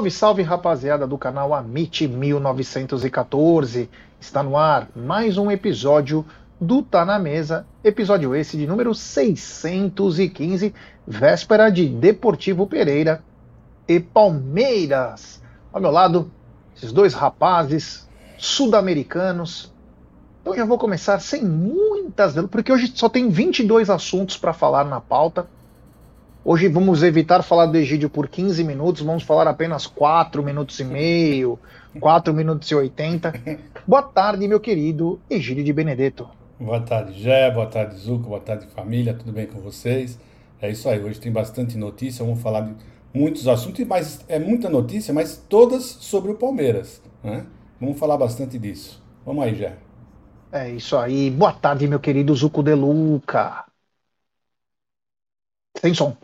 Salve, salve rapaziada do canal Amit 1914. Está no ar mais um episódio do Tá na Mesa, episódio esse de número 615, véspera de Deportivo Pereira e Palmeiras. Ao meu lado, esses dois rapazes sul-americanos. Então já vou começar sem muitas, porque hoje só tem 22 assuntos para falar na pauta. Hoje vamos evitar falar do Egídio por 15 minutos, vamos falar apenas 4 minutos e meio, 4 minutos e 80. Boa tarde, meu querido Egídio de Benedetto. Boa tarde, Jé, boa tarde, Zuco, boa tarde, família, tudo bem com vocês? É isso aí, hoje tem bastante notícia, vamos falar de muitos assuntos, mas é muita notícia, mas todas sobre o Palmeiras, né? Vamos falar bastante disso. Vamos aí, Jé. É isso aí, boa tarde, meu querido Zuco de Luca. Sem som.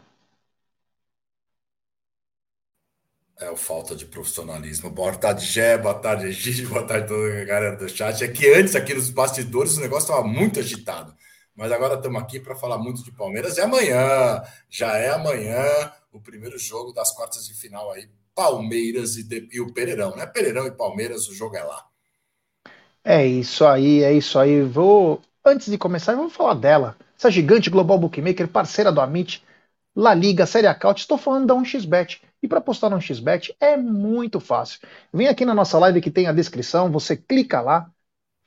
É o falta de profissionalismo. Boa tarde, Gé, boa tarde, Egídio, boa tarde toda a galera do chat. É que antes, aqui nos bastidores, o negócio estava muito agitado. Mas agora estamos aqui para falar muito de Palmeiras. E amanhã, já é amanhã, o primeiro jogo das quartas de final aí. Palmeiras e, de, e o Pereirão, né? Pereirão e Palmeiras, o jogo é lá. É isso aí, é isso aí. Vou, antes de começar, vamos falar dela. Essa gigante global bookmaker, parceira do Amit, La Liga, Série A Estou falando da 1xBet e para postar no XBet é muito fácil. Vem aqui na nossa live que tem a descrição, você clica lá,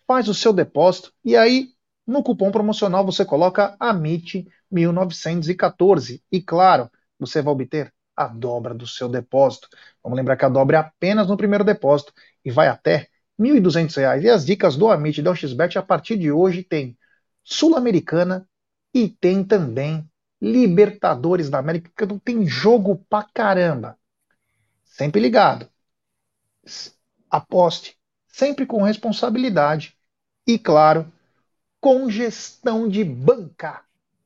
faz o seu depósito e aí no cupom promocional você coloca AMIT1914 e claro, você vai obter a dobra do seu depósito. Vamos lembrar que a dobra é apenas no primeiro depósito e vai até R$ 1.200. E as dicas do Amit e do XBet a partir de hoje tem Sul-Americana e tem também Libertadores da América, que não tem jogo pra caramba. Sempre ligado. Aposte, sempre com responsabilidade e, claro, com gestão de banca.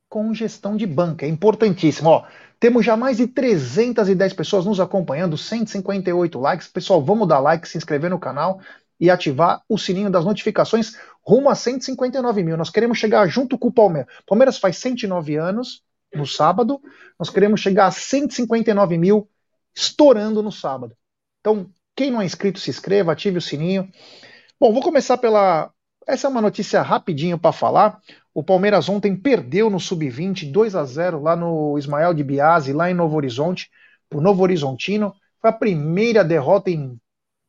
Com gestão de banca, é importantíssimo. Ó, temos já mais de 310 pessoas nos acompanhando, 158 likes. Pessoal, vamos dar like, se inscrever no canal e ativar o sininho das notificações rumo a 159 mil. Nós queremos chegar junto com o Palmeiras. Palmeiras faz 109 anos no sábado. Nós queremos chegar a 159 mil estourando no sábado. Então, quem não é inscrito, se inscreva, ative o sininho. Bom, vou começar pela. Essa é uma notícia rapidinho para falar. O Palmeiras ontem perdeu no Sub-20, 2 a 0 lá no Ismael de Biase, lá em Novo Horizonte, pro Novo Horizontino. Foi a primeira derrota em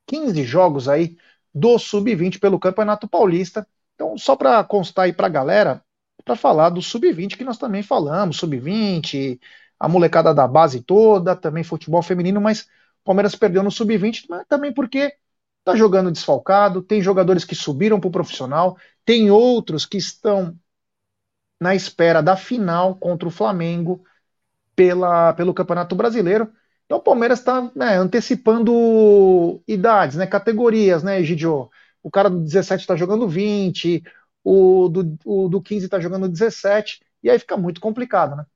15 jogos aí do Sub-20 pelo Campeonato Paulista. Então, só para constar aí para a galera, para falar do sub-20 que nós também falamos, sub-20, a molecada da base toda, também futebol feminino, mas o Palmeiras perdeu no sub-20, mas também porque está jogando desfalcado, tem jogadores que subiram para o profissional, tem outros que estão na espera da final contra o Flamengo pela, pelo Campeonato Brasileiro. Então o Palmeiras está né, antecipando idades, né, categorias, né, Egidio? O cara do 17 está jogando 20, o do, o do 15 está jogando 17, e aí fica muito complicado, né?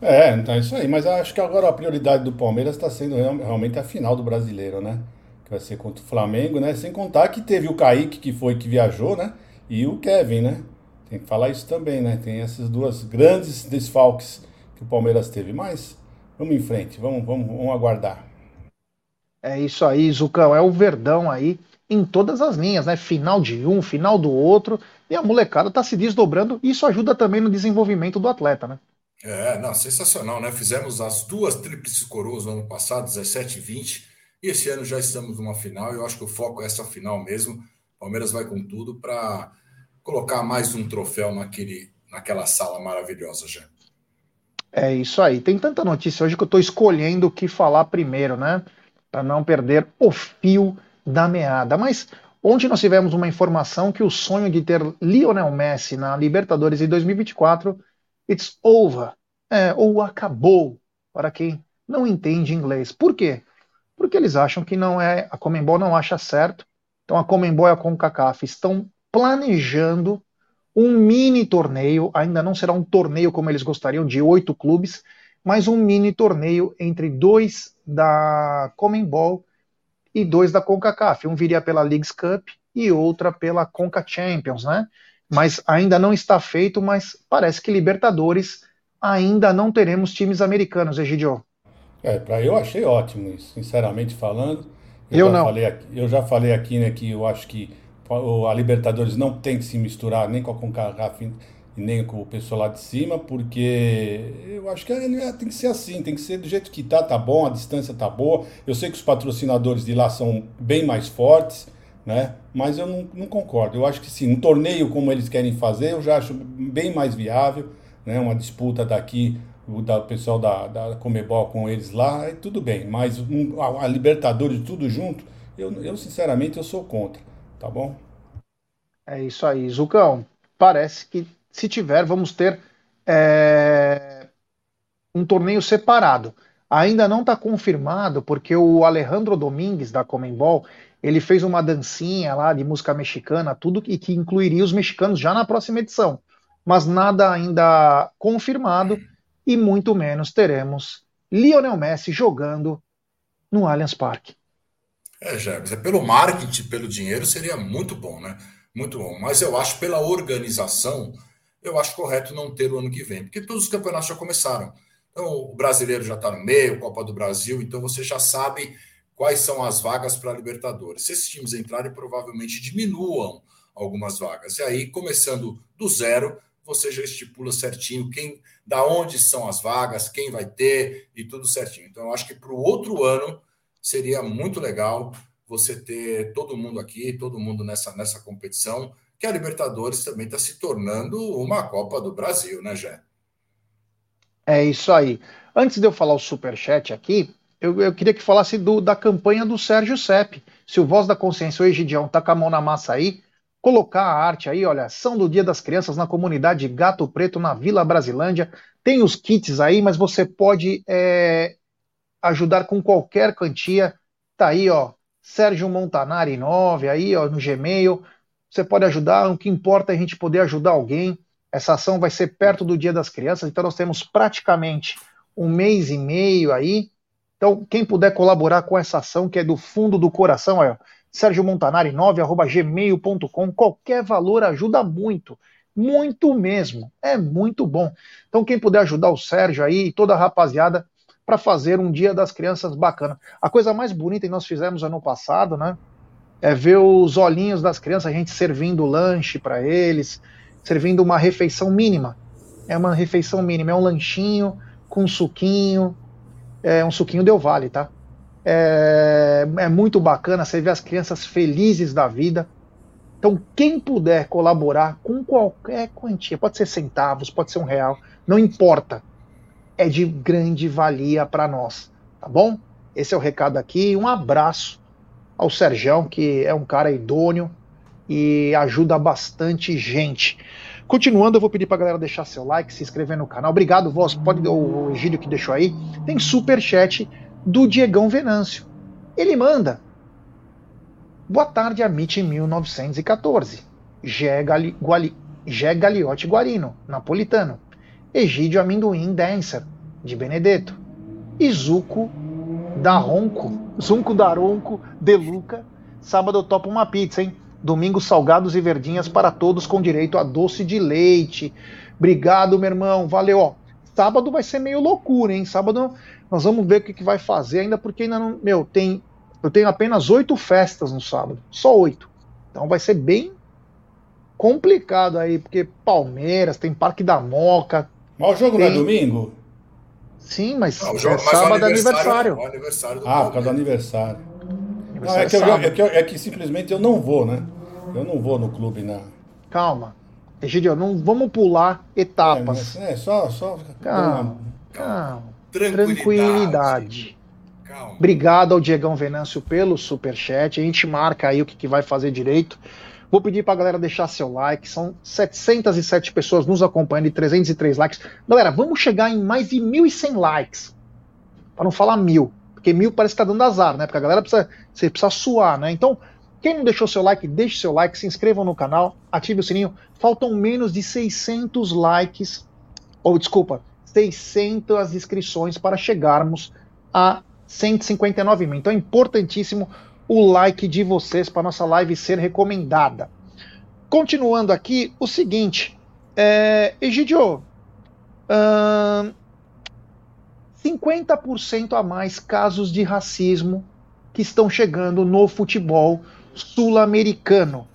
É, então é isso aí. Mas acho que agora a prioridade do Palmeiras está sendo realmente a final do brasileiro, né? Que vai ser contra o Flamengo, né? Sem contar que teve o Kaique, que foi que viajou, né? E o Kevin, né? Tem que falar isso também, né? Tem essas duas grandes desfalques que o Palmeiras teve. Mas vamos em frente, vamos, vamos, vamos aguardar. É isso aí, Zucão. É o Verdão aí em todas as linhas, né? Final de um, final do outro, e a molecada está se desdobrando, e isso ajuda também no desenvolvimento do atleta, né? É, não, sensacional, né? Fizemos as duas tríplices coroas no ano passado, 17 e 20, e esse ano já estamos numa final, e eu acho que o foco é essa final mesmo. Palmeiras vai com tudo para colocar mais um troféu naquele, naquela sala maravilhosa já. É isso aí. Tem tanta notícia hoje que eu estou escolhendo o que falar primeiro, né? Para não perder o fio da meada. Mas ontem nós tivemos uma informação que o sonho de ter Lionel Messi na Libertadores de 2024, it's over, é, ou acabou, para quem não entende inglês. Por quê? Porque eles acham que não é, a Comembol não acha certo, então a Comembol e a CONCACAF estão planejando um mini torneio, ainda não será um torneio como eles gostariam, de oito clubes, mas um mini torneio entre dois da Comembol e dois da CONCACAF. Um viria pela Leagues Cup e outra pela Conca Champions, né? Mas ainda não está feito, mas parece que Libertadores ainda não teremos times americanos, Egidio. É, para eu achei ótimo isso, sinceramente falando. Eu, eu não. Aqui, eu já falei aqui, né, que eu acho que a Libertadores não tem que se misturar nem com a CONCACAF e nem com o pessoal lá de cima, porque eu acho que tem que ser assim, tem que ser do jeito que tá, tá bom, a distância tá boa. Eu sei que os patrocinadores de lá são bem mais fortes, né? Mas eu não, não concordo. Eu acho que sim, um torneio como eles querem fazer, eu já acho bem mais viável, né? Uma disputa daqui o da, pessoal da, da Comebol com eles lá, é tudo bem, mas um, a, a, Libertadores tudo junto, eu, eu sinceramente eu sou contra, tá bom? É isso aí, Zucão. Parece que se tiver, vamos ter é, um torneio separado. Ainda não está confirmado, porque o Alejandro Domingues, da Comembol, ele fez uma dancinha lá de música mexicana, tudo e que incluiria os mexicanos já na próxima edição. Mas nada ainda confirmado e muito menos teremos Lionel Messi jogando no Allianz Parque. É, Jarbs, é pelo marketing, pelo dinheiro seria muito bom, né? Muito bom. Mas eu acho pela organização, eu acho correto não ter o ano que vem, porque todos os campeonatos já começaram. Então, o brasileiro já está no meio, Copa do Brasil, então você já sabe quais são as vagas para a Libertadores. Se esses times entrarem, provavelmente diminuam algumas vagas. E aí, começando do zero, você já estipula certinho quem, da onde são as vagas, quem vai ter e tudo certinho. Então, eu acho que para o outro ano seria muito legal você ter todo mundo aqui, todo mundo nessa, nessa competição que a Libertadores também está se tornando uma Copa do Brasil, né, Jé? É isso aí. Antes de eu falar o superchat aqui, eu, eu queria que falasse do, da campanha do Sérgio Sepp. Se o Voz da Consciência, o Egidião, tá com a mão na massa aí, colocar a arte aí, olha, ação do Dia das Crianças na comunidade Gato Preto, na Vila Brasilândia. Tem os kits aí, mas você pode é, ajudar com qualquer quantia. Tá aí, ó, Sérgio Montanari 9, aí, ó, no Gmail você pode ajudar. O que importa é a gente poder ajudar alguém. Essa ação vai ser perto do Dia das Crianças, então nós temos praticamente um mês e meio aí. Então, quem puder colaborar com essa ação, que é do fundo do coração, é Sérgio Montanari 9@gmail.com, qualquer valor ajuda muito, muito mesmo, é muito bom. Então, quem puder ajudar o Sérgio aí e toda a rapaziada para fazer um Dia das Crianças bacana. A coisa mais bonita que nós fizemos ano passado, né? É ver os olhinhos das crianças, a gente servindo lanche para eles, servindo uma refeição mínima. É uma refeição mínima, é um lanchinho com suquinho, é um suquinho deu vale, tá? É, é muito bacana você ver as crianças felizes da vida. Então, quem puder colaborar com qualquer quantia, pode ser centavos, pode ser um real, não importa, é de grande valia para nós, tá bom? Esse é o recado aqui. Um abraço ao Serjão, que é um cara idôneo e ajuda bastante gente. Continuando, eu vou pedir para a galera deixar seu like, se inscrever no canal. Obrigado, voz. Pode o Egílio que deixou aí. Tem super chat do Diegão Venâncio. Ele manda. Boa tarde, Amit 1914. Gé, Gali, Guali, Gé Guarino, napolitano. Egídio Amendoim Dancer, de Benedetto. Izuko da Ronco, Zunco da Ronco, De Luca. Sábado eu topo uma pizza, hein? Domingo salgados e verdinhas para todos com direito a doce de leite. Obrigado, meu irmão. Valeu, ó. Sábado vai ser meio loucura, hein? Sábado nós vamos ver o que, que vai fazer ainda, porque ainda não. Meu, tem. Eu tenho apenas oito festas no sábado. Só oito. Então vai ser bem complicado aí, porque Palmeiras, tem Parque da Moca. Mas o jogo tem... não é domingo? Sim, mas não, jogo, é sábado aniversário. aniversário. aniversário ah, por causa do aniversário. Não, é, que eu, é, que eu, é que simplesmente eu não vou, né? Eu não vou no clube, na. Calma. Egidio, não vamos pular etapas. É, é só, só. Calma. Calma. Tranquilidade. Tranquilidade. Calma. Obrigado ao Diegão Venâncio pelo superchat. A gente marca aí o que, que vai fazer direito. Vou pedir para a galera deixar seu like. São 707 pessoas nos acompanhando e 303 likes. Galera, vamos chegar em mais de 1.100 likes. Para não falar mil. Porque mil parece que está dando azar, né? Porque a galera precisa, você precisa suar, né? Então, quem não deixou seu like, deixe seu like, se inscrevam no canal, ative o sininho. Faltam menos de 600 likes, ou desculpa, 600 inscrições para chegarmos a 159 mil. Então é importantíssimo o like de vocês para nossa live ser recomendada. Continuando aqui, o seguinte, é, Egidio, 50% a mais casos de racismo que estão chegando no futebol sul-americano.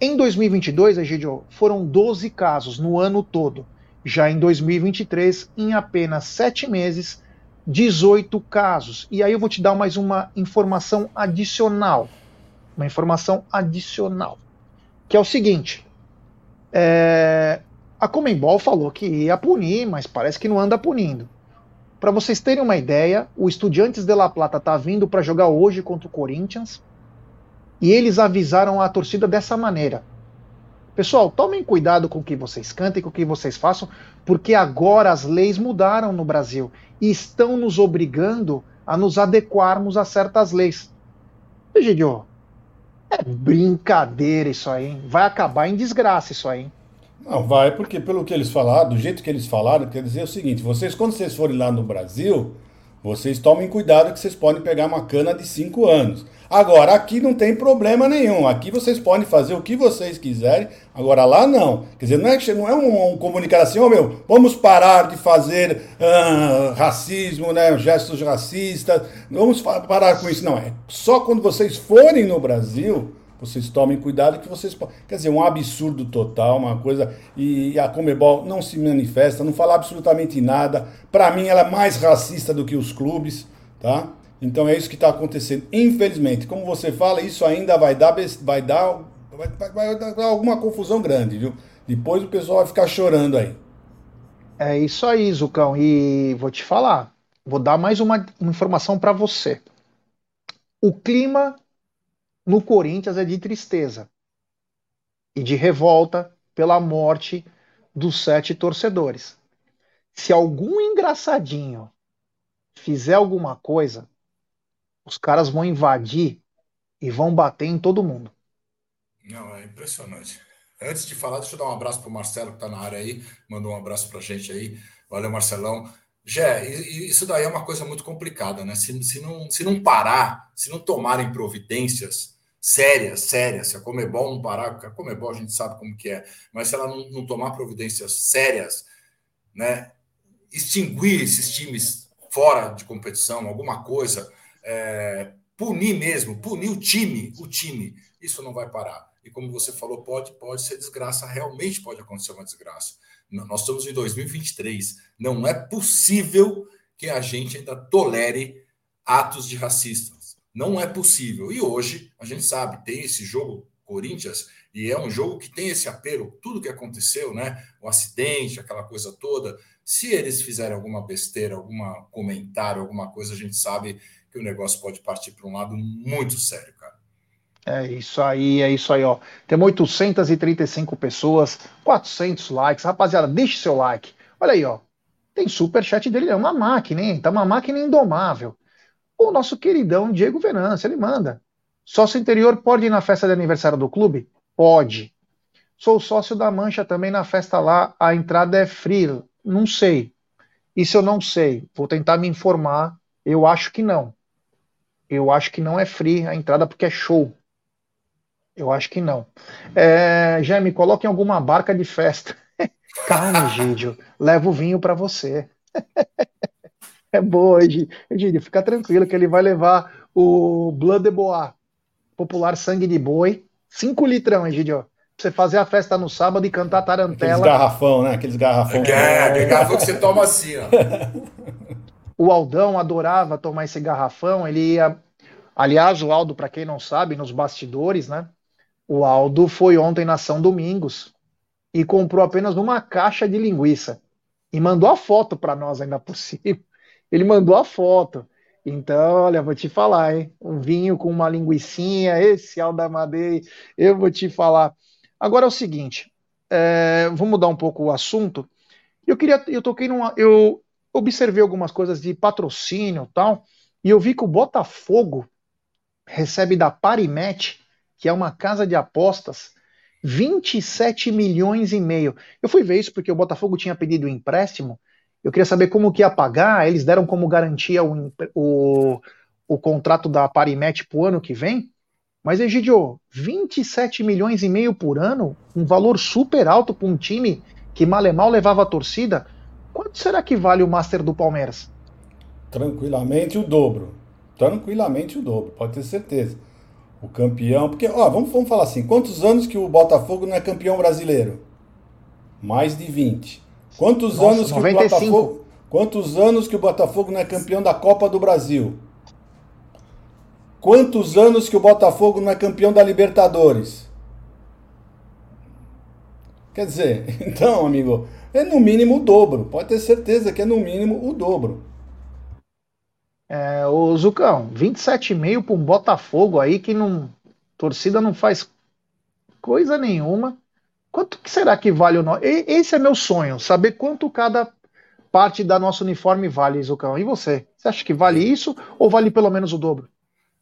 Em 2022, Egidio, foram 12 casos no ano todo. Já em 2023, em apenas 7 meses, 18 casos. E aí eu vou te dar mais uma informação adicional. Uma informação adicional. Que é o seguinte: é, a Comembol falou que ia punir, mas parece que não anda punindo. Para vocês terem uma ideia, o Estudiantes de La Plata está vindo para jogar hoje contra o Corinthians e eles avisaram a torcida dessa maneira. Pessoal, tomem cuidado com o que vocês cantem, com o que vocês façam, porque agora as leis mudaram no Brasil e estão nos obrigando a nos adequarmos a certas leis. Egidio, é brincadeira isso aí, hein? Vai acabar em desgraça isso aí, hein? Não, vai, porque pelo que eles falaram, do jeito que eles falaram, quer dizer o seguinte: vocês, quando vocês forem lá no Brasil, vocês tomem cuidado que vocês podem pegar uma cana de 5 anos. Agora, aqui não tem problema nenhum. Aqui vocês podem fazer o que vocês quiserem. Agora, lá não. Quer dizer, não é, não é um, um comunicar assim, ô oh, meu, vamos parar de fazer uh, racismo, né, gestos racistas. Vamos parar com isso. Não, é só quando vocês forem no Brasil vocês tomem cuidado que vocês. Quer dizer, um absurdo total, uma coisa. E a Comebol não se manifesta, não fala absolutamente nada. Para mim, ela é mais racista do que os clubes, tá? Então é isso que está acontecendo. Infelizmente, como você fala, isso ainda vai dar, vai dar, vai, vai dar alguma confusão grande, viu? Depois o pessoal vai ficar chorando aí. É isso aí, Zucão. E vou te falar, vou dar mais uma, uma informação para você. O clima no Corinthians é de tristeza e de revolta pela morte dos sete torcedores. Se algum engraçadinho fizer alguma coisa, os caras vão invadir e vão bater em todo mundo. Não, é impressionante. Antes de falar, deixa eu dar um abraço para o Marcelo que está na área aí, mandou um abraço para a gente aí. Valeu, Marcelão. Jé, isso daí é uma coisa muito complicada, né? Se, se, não, se não parar, se não tomarem providências sérias, sérias, se a Comebol não parar, porque a Comebol a gente sabe como que é, mas se ela não, não tomar providências sérias, né? Extinguir esses times fora de competição, alguma coisa, é, punir mesmo, punir o time, o time, isso não vai parar. E como você falou, pode, pode ser desgraça, realmente pode acontecer uma desgraça. Nós estamos em 2023, não é possível que a gente ainda tolere atos de racistas. Não é possível. E hoje, a gente sabe, tem esse jogo Corinthians, e é um jogo que tem esse apelo, tudo que aconteceu, né? O acidente, aquela coisa toda. Se eles fizerem alguma besteira, algum comentário, alguma coisa, a gente sabe que o negócio pode partir para um lado muito sério, cara. É isso aí, é isso aí, ó. Temos 835 pessoas, 400 likes. Rapaziada, deixe seu like. Olha aí, ó. Tem super chat dele, é uma máquina, hein? Tá uma máquina indomável. O nosso queridão Diego Venâncio, ele manda. Sócio interior pode ir na festa de aniversário do clube? Pode. Sou sócio da Mancha também na festa lá, a entrada é free. Não sei. Isso eu não sei. Vou tentar me informar. Eu acho que não. Eu acho que não é free a entrada porque é show. Eu acho que não. É, me coloque em alguma barca de festa. Calma, Gídio. Levo vinho para você. é boa, Gídio. Fica tranquilo que ele vai levar o Blood de Bois, popular sangue de boi. Cinco litrão, Egídio. Pra você fazer a festa no sábado e cantar tarantela. Aqueles garrafão, né? Aqueles garrafão. É, é garrafão que você toma assim, ó. O Aldão adorava tomar esse garrafão. Ele ia Aliás, o Aldo, para quem não sabe, nos bastidores, né? O Aldo foi ontem na São Domingos e comprou apenas uma caixa de linguiça e mandou a foto para nós ainda por cima. Ele mandou a foto. Então, olha, vou te falar, hein? Um vinho com uma linguiçinha, esse Aldo Amadei, eu vou te falar. Agora é o seguinte, é, vou mudar um pouco o assunto. Eu queria, eu toquei numa, eu observei algumas coisas de patrocínio, tal, e eu vi que o Botafogo recebe da Parimet, que é uma casa de apostas, 27 milhões e meio. Eu fui ver isso porque o Botafogo tinha pedido empréstimo. Eu queria saber como que ia pagar. Eles deram como garantia o, o, o contrato da Parimet para o ano que vem. Mas, Egidio, 27 milhões e meio por ano, um valor super alto para um time que mal e mal levava a torcida. Quanto será que vale o Master do Palmeiras? Tranquilamente o dobro. Tranquilamente o dobro, pode ter certeza. O campeão. Porque, ó, vamos, vamos falar assim: quantos anos que o Botafogo não é campeão brasileiro? Mais de 20. Quantos Nossa, anos que 95. o Botafogo. Quantos anos que o Botafogo não é campeão da Copa do Brasil? Quantos anos que o Botafogo não é campeão da Libertadores? Quer dizer, então, amigo, é no mínimo o dobro. Pode ter certeza que é no mínimo o dobro. É, o Zucão, 27,5 para um Botafogo aí que não. Torcida não faz coisa nenhuma. Quanto que será que vale o nosso. Esse é meu sonho, saber quanto cada parte da nossa uniforme vale, Zucão. E você? Você acha que vale isso ou vale pelo menos o dobro?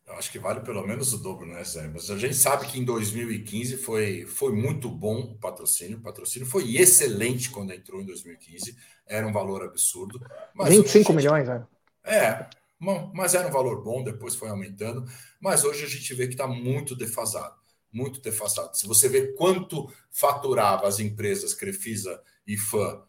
Eu acho que vale pelo menos o dobro, né, Zé? Mas a gente sabe que em 2015 foi, foi muito bom o patrocínio. O patrocínio foi excelente quando entrou em 2015. Era um valor absurdo. 25 gente... milhões, né? É, mas era um valor bom, depois foi aumentando. Mas hoje a gente vê que está muito defasado muito defasado. Se você vê quanto faturava as empresas Crefisa e FAM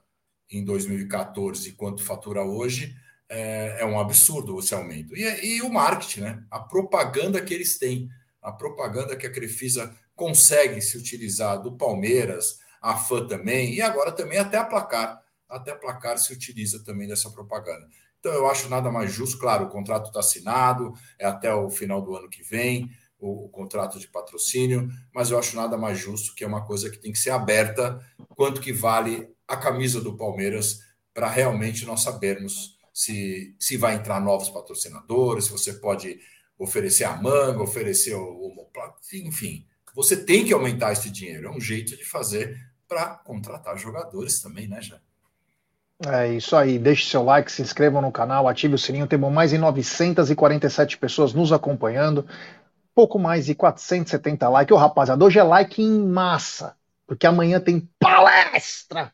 em 2014 e quanto fatura hoje, é, é um absurdo esse aumento. E, e, o marketing, né? A propaganda que eles têm, a propaganda que a Crefisa consegue se utilizar do Palmeiras, a FAM também, e agora também até a Placar. Até a Placar se utiliza também dessa propaganda. Então eu acho nada mais justo, claro, o contrato está assinado, é até o final do ano que vem o, o, contrato de patrocínio, mas eu acho nada mais justo que é uma coisa que tem que ser aberta, quanto que vale a camisa do Palmeiras para realmente nós sabermos se, se vai entrar novos patrocinadores, se você pode oferecer a manga, oferecer o, o enfim, você tem que aumentar esse dinheiro, é um jeito de fazer para contratar jogadores também, né, já? É isso aí, deixe seu like, se inscrevam no canal, ative o sininho. Temos mais de 947 pessoas nos acompanhando pouco mais de 470 likes. Ô, rapaziada, hoje é like em massa, porque amanhã tem palestra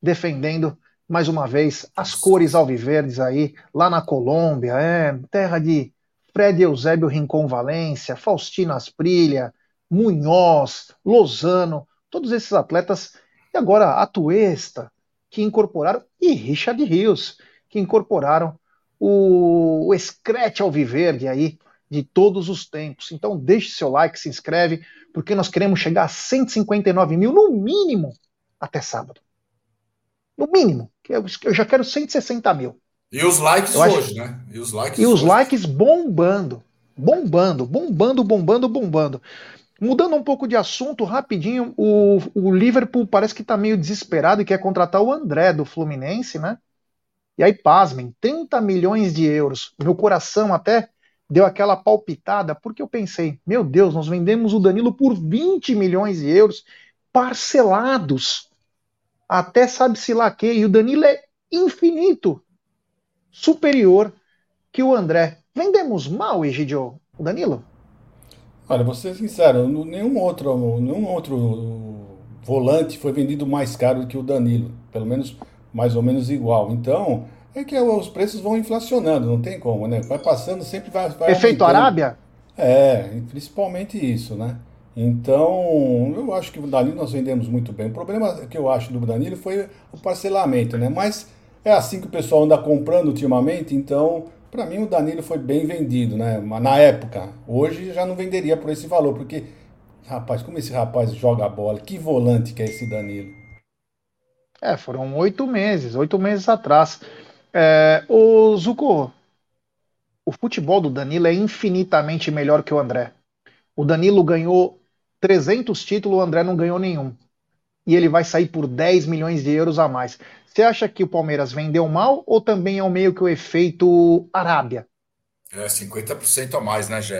defendendo mais uma vez as cores alviverdes aí, lá na Colômbia, é, terra de Fred Eusébio Rincon Valência, Faustino Asprilha, Munhoz, Lozano, todos esses atletas, e agora a Tuesta, que incorporaram, e Richard Rios, que incorporaram o, o Scratch Alviverde aí, de todos os tempos. Então deixe seu like, se inscreve, porque nós queremos chegar a 159 mil no mínimo até sábado. No mínimo. Eu já quero 160 mil. E os likes eu hoje, acho... né? E os likes, e os likes bombando. Bombando, bombando, bombando, bombando. Mudando um pouco de assunto rapidinho, o, o Liverpool parece que está meio desesperado e quer contratar o André do Fluminense, né? E aí, pasmem, 30 milhões de euros. Meu coração até deu aquela palpitada, porque eu pensei, meu Deus, nós vendemos o Danilo por 20 milhões de euros, parcelados, até sabe-se lá que, e o Danilo é infinito superior que o André. Vendemos mal, Egidio, o Danilo? Olha, vou ser sincero, nenhum outro, nenhum outro volante foi vendido mais caro que o Danilo, pelo menos mais ou menos igual. Então, é que os preços vão inflacionando, não tem como, né? Vai passando, sempre vai. vai Efeito aumentando. Arábia? É, principalmente isso, né? Então, eu acho que o Danilo nós vendemos muito bem. O problema que eu acho do Danilo foi o parcelamento, né? Mas é assim que o pessoal anda comprando ultimamente, então, para mim o Danilo foi bem vendido, né? Na época. Hoje já não venderia por esse valor, porque, rapaz, como esse rapaz joga bola, que volante que é esse Danilo? É, foram oito meses, oito meses atrás. É, o Zuko, o futebol do Danilo é infinitamente melhor que o André. O Danilo ganhou 300 títulos, o André não ganhou nenhum. E ele vai sair por 10 milhões de euros a mais. Você acha que o Palmeiras vendeu mal ou também é o meio que o efeito Arábia? É 50% a mais, né, Gé?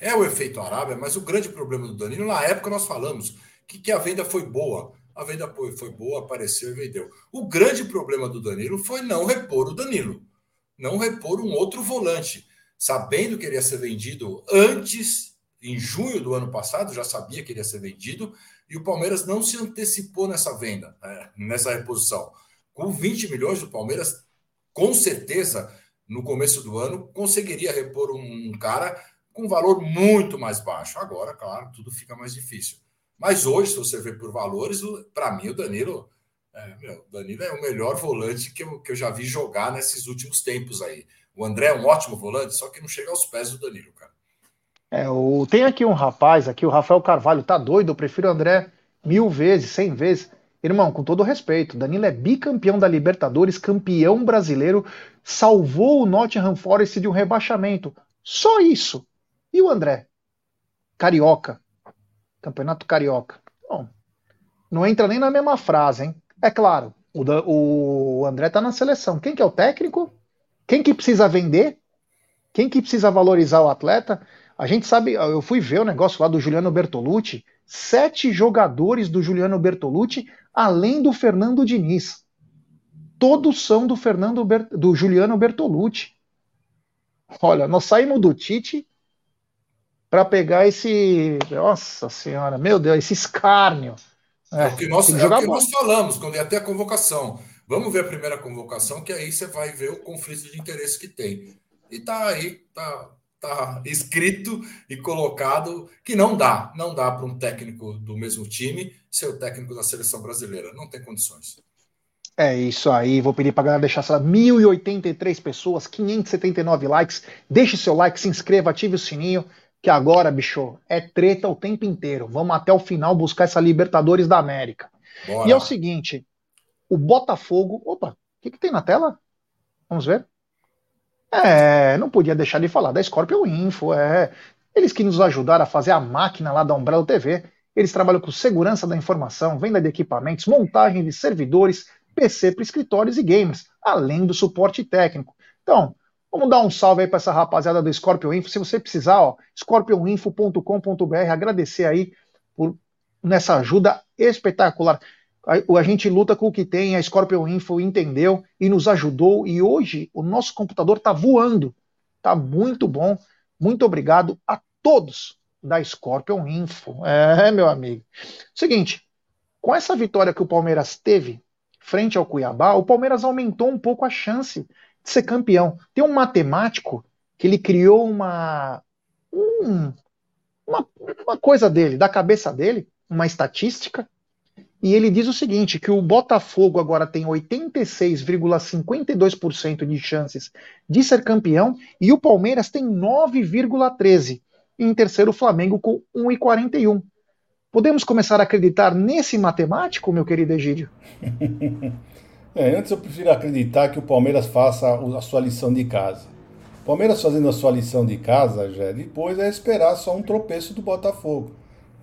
É, é o efeito Arábia, mas o grande problema do Danilo, na época nós falamos que, que a venda foi boa a venda foi boa, apareceu e vendeu. O grande problema do Danilo foi não repor o Danilo, não repor um outro volante, sabendo que ele ia ser vendido antes, em junho do ano passado, já sabia que ele ia ser vendido, e o Palmeiras não se antecipou nessa venda, né, nessa reposição. Com 20 milhões, o Palmeiras, com certeza, no começo do ano, conseguiria repor um cara com valor muito mais baixo. Agora, claro, tudo fica mais difícil. Mas hoje, se você ver por valores, para mim o Danilo É, meu, Danilo é o melhor volante que eu, que eu já vi jogar nesses últimos tempos aí. O André é um ótimo volante, só que não chega aos pés do Danilo, cara. É, o, tem aqui um rapaz, aqui, o Rafael Carvalho, tá doido, eu prefiro o André mil vezes, cem vezes. Irmão, com todo respeito, Danilo é bicampeão da Libertadores, campeão brasileiro, salvou o Nottingham Forest de um rebaixamento. Só isso. E o André? Carioca. Campeonato Carioca. Bom, não entra nem na mesma frase, hein? É claro, o, o André tá na seleção. Quem que é o técnico? Quem que precisa vender? Quem que precisa valorizar o atleta? A gente sabe, eu fui ver o negócio lá do Juliano Bertolucci, sete jogadores do Juliano Bertolucci, além do Fernando Diniz. Todos são do Fernando Ber, do Juliano Bertolucci. Olha, nós saímos do Tite para pegar esse, nossa senhora, meu Deus, esse escárnio. É, é o que, nós, é o que nós falamos quando ia até a convocação. Vamos ver a primeira convocação, que aí você vai ver o conflito de interesse que tem. E tá aí, tá, tá escrito e colocado que não dá, não dá para um técnico do mesmo time ser o técnico da seleção brasileira. Não tem condições. É isso aí, vou pedir para galera deixar essa 1083 pessoas, 579 likes. Deixe seu like, se inscreva, ative o sininho, que agora, bicho, é treta o tempo inteiro. Vamos até o final buscar essa Libertadores da América. Bora. E é o seguinte, o Botafogo. Opa, o que, que tem na tela? Vamos ver. É, não podia deixar de falar da Scorpio Info. É, eles que nos ajudaram a fazer a máquina lá da Umbrella TV. Eles trabalham com segurança da informação, venda de equipamentos, montagem de servidores, PC para escritórios e games, além do suporte técnico. Então, vamos dar um salve aí para essa rapaziada do Scorpio Info. Se você precisar, scorpioninfo.com.br, agradecer aí por nessa ajuda espetacular a, a gente luta com o que tem, a Scorpion Info entendeu e nos ajudou, e hoje o nosso computador está voando. Está muito bom. Muito obrigado a todos da Scorpion Info. É, meu amigo. Seguinte, com essa vitória que o Palmeiras teve frente ao Cuiabá, o Palmeiras aumentou um pouco a chance de ser campeão. Tem um matemático que ele criou uma, um, uma, uma coisa dele, da cabeça dele, uma estatística, e ele diz o seguinte: que o Botafogo agora tem 86,52% de chances de ser campeão e o Palmeiras tem 9,13%. Em terceiro, o Flamengo com 1,41%. Podemos começar a acreditar nesse matemático, meu querido Egídio? é, antes eu prefiro acreditar que o Palmeiras faça a sua lição de casa. O Palmeiras fazendo a sua lição de casa, já depois é esperar só um tropeço do Botafogo.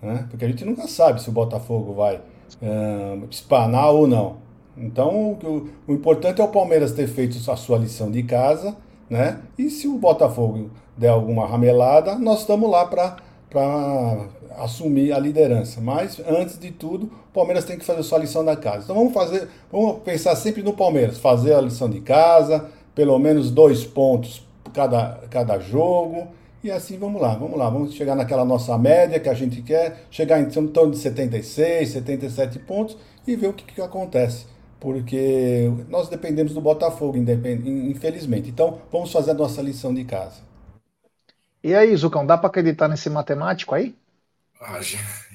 Né? Porque a gente nunca sabe se o Botafogo vai uh, espanar ou não. Então, o, o, importante é o Palmeiras ter feito a sua lição de casa, né? E se o Botafogo der alguma ramelada, nós estamos lá para assumir a liderança. Mas, antes de tudo, o Palmeiras tem que fazer sua lição da casa. Então, vamos fazer, vamos pensar sempre no Palmeiras, fazer a lição de casa, pelo menos dois pontos cada, cada jogo e assim vamos lá, vamos lá, vamos chegar naquela nossa média que a gente quer, chegar em torno de 76, 77 pontos e ver o que, que acontece. Porque nós dependemos do Botafogo, infelizmente. Então, vamos fazer a nossa lição de casa. E aí, Zucão, dá para acreditar nesse matemático aí? Ah,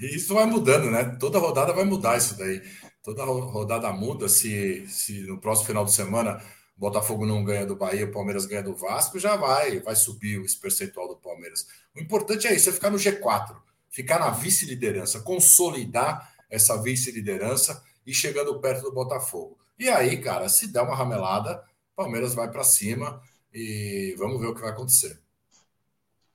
isso vai mudando, né? Toda rodada vai mudar isso daí. Toda rodada muda. Se, se no próximo final de semana Botafogo não ganha do Bahia, o Palmeiras ganha do Vasco, já vai, vai subir esse percentual do Palmeiras. O importante é isso, é ficar no G4, ficar na vice-liderança, consolidar essa vice-liderança e chegando perto do Botafogo. E aí, cara, se der uma ramelada, Palmeiras vai para cima e vamos ver o que vai acontecer.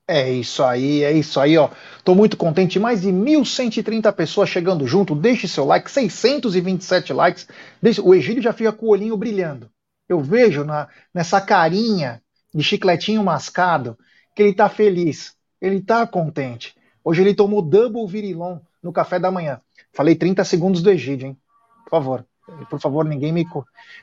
É isso aí, é isso aí, ó. Tô muito contente, mais de 1.130 pessoas chegando junto. Deixe seu like, 627 likes. Deixe... O Egílio já fica com o olhinho brilhando eu vejo na, nessa carinha de chicletinho mascado que ele está feliz, ele está contente. Hoje ele tomou double virilon no café da manhã. Falei 30 segundos do Egídio, hein? Por favor, por favor, ninguém me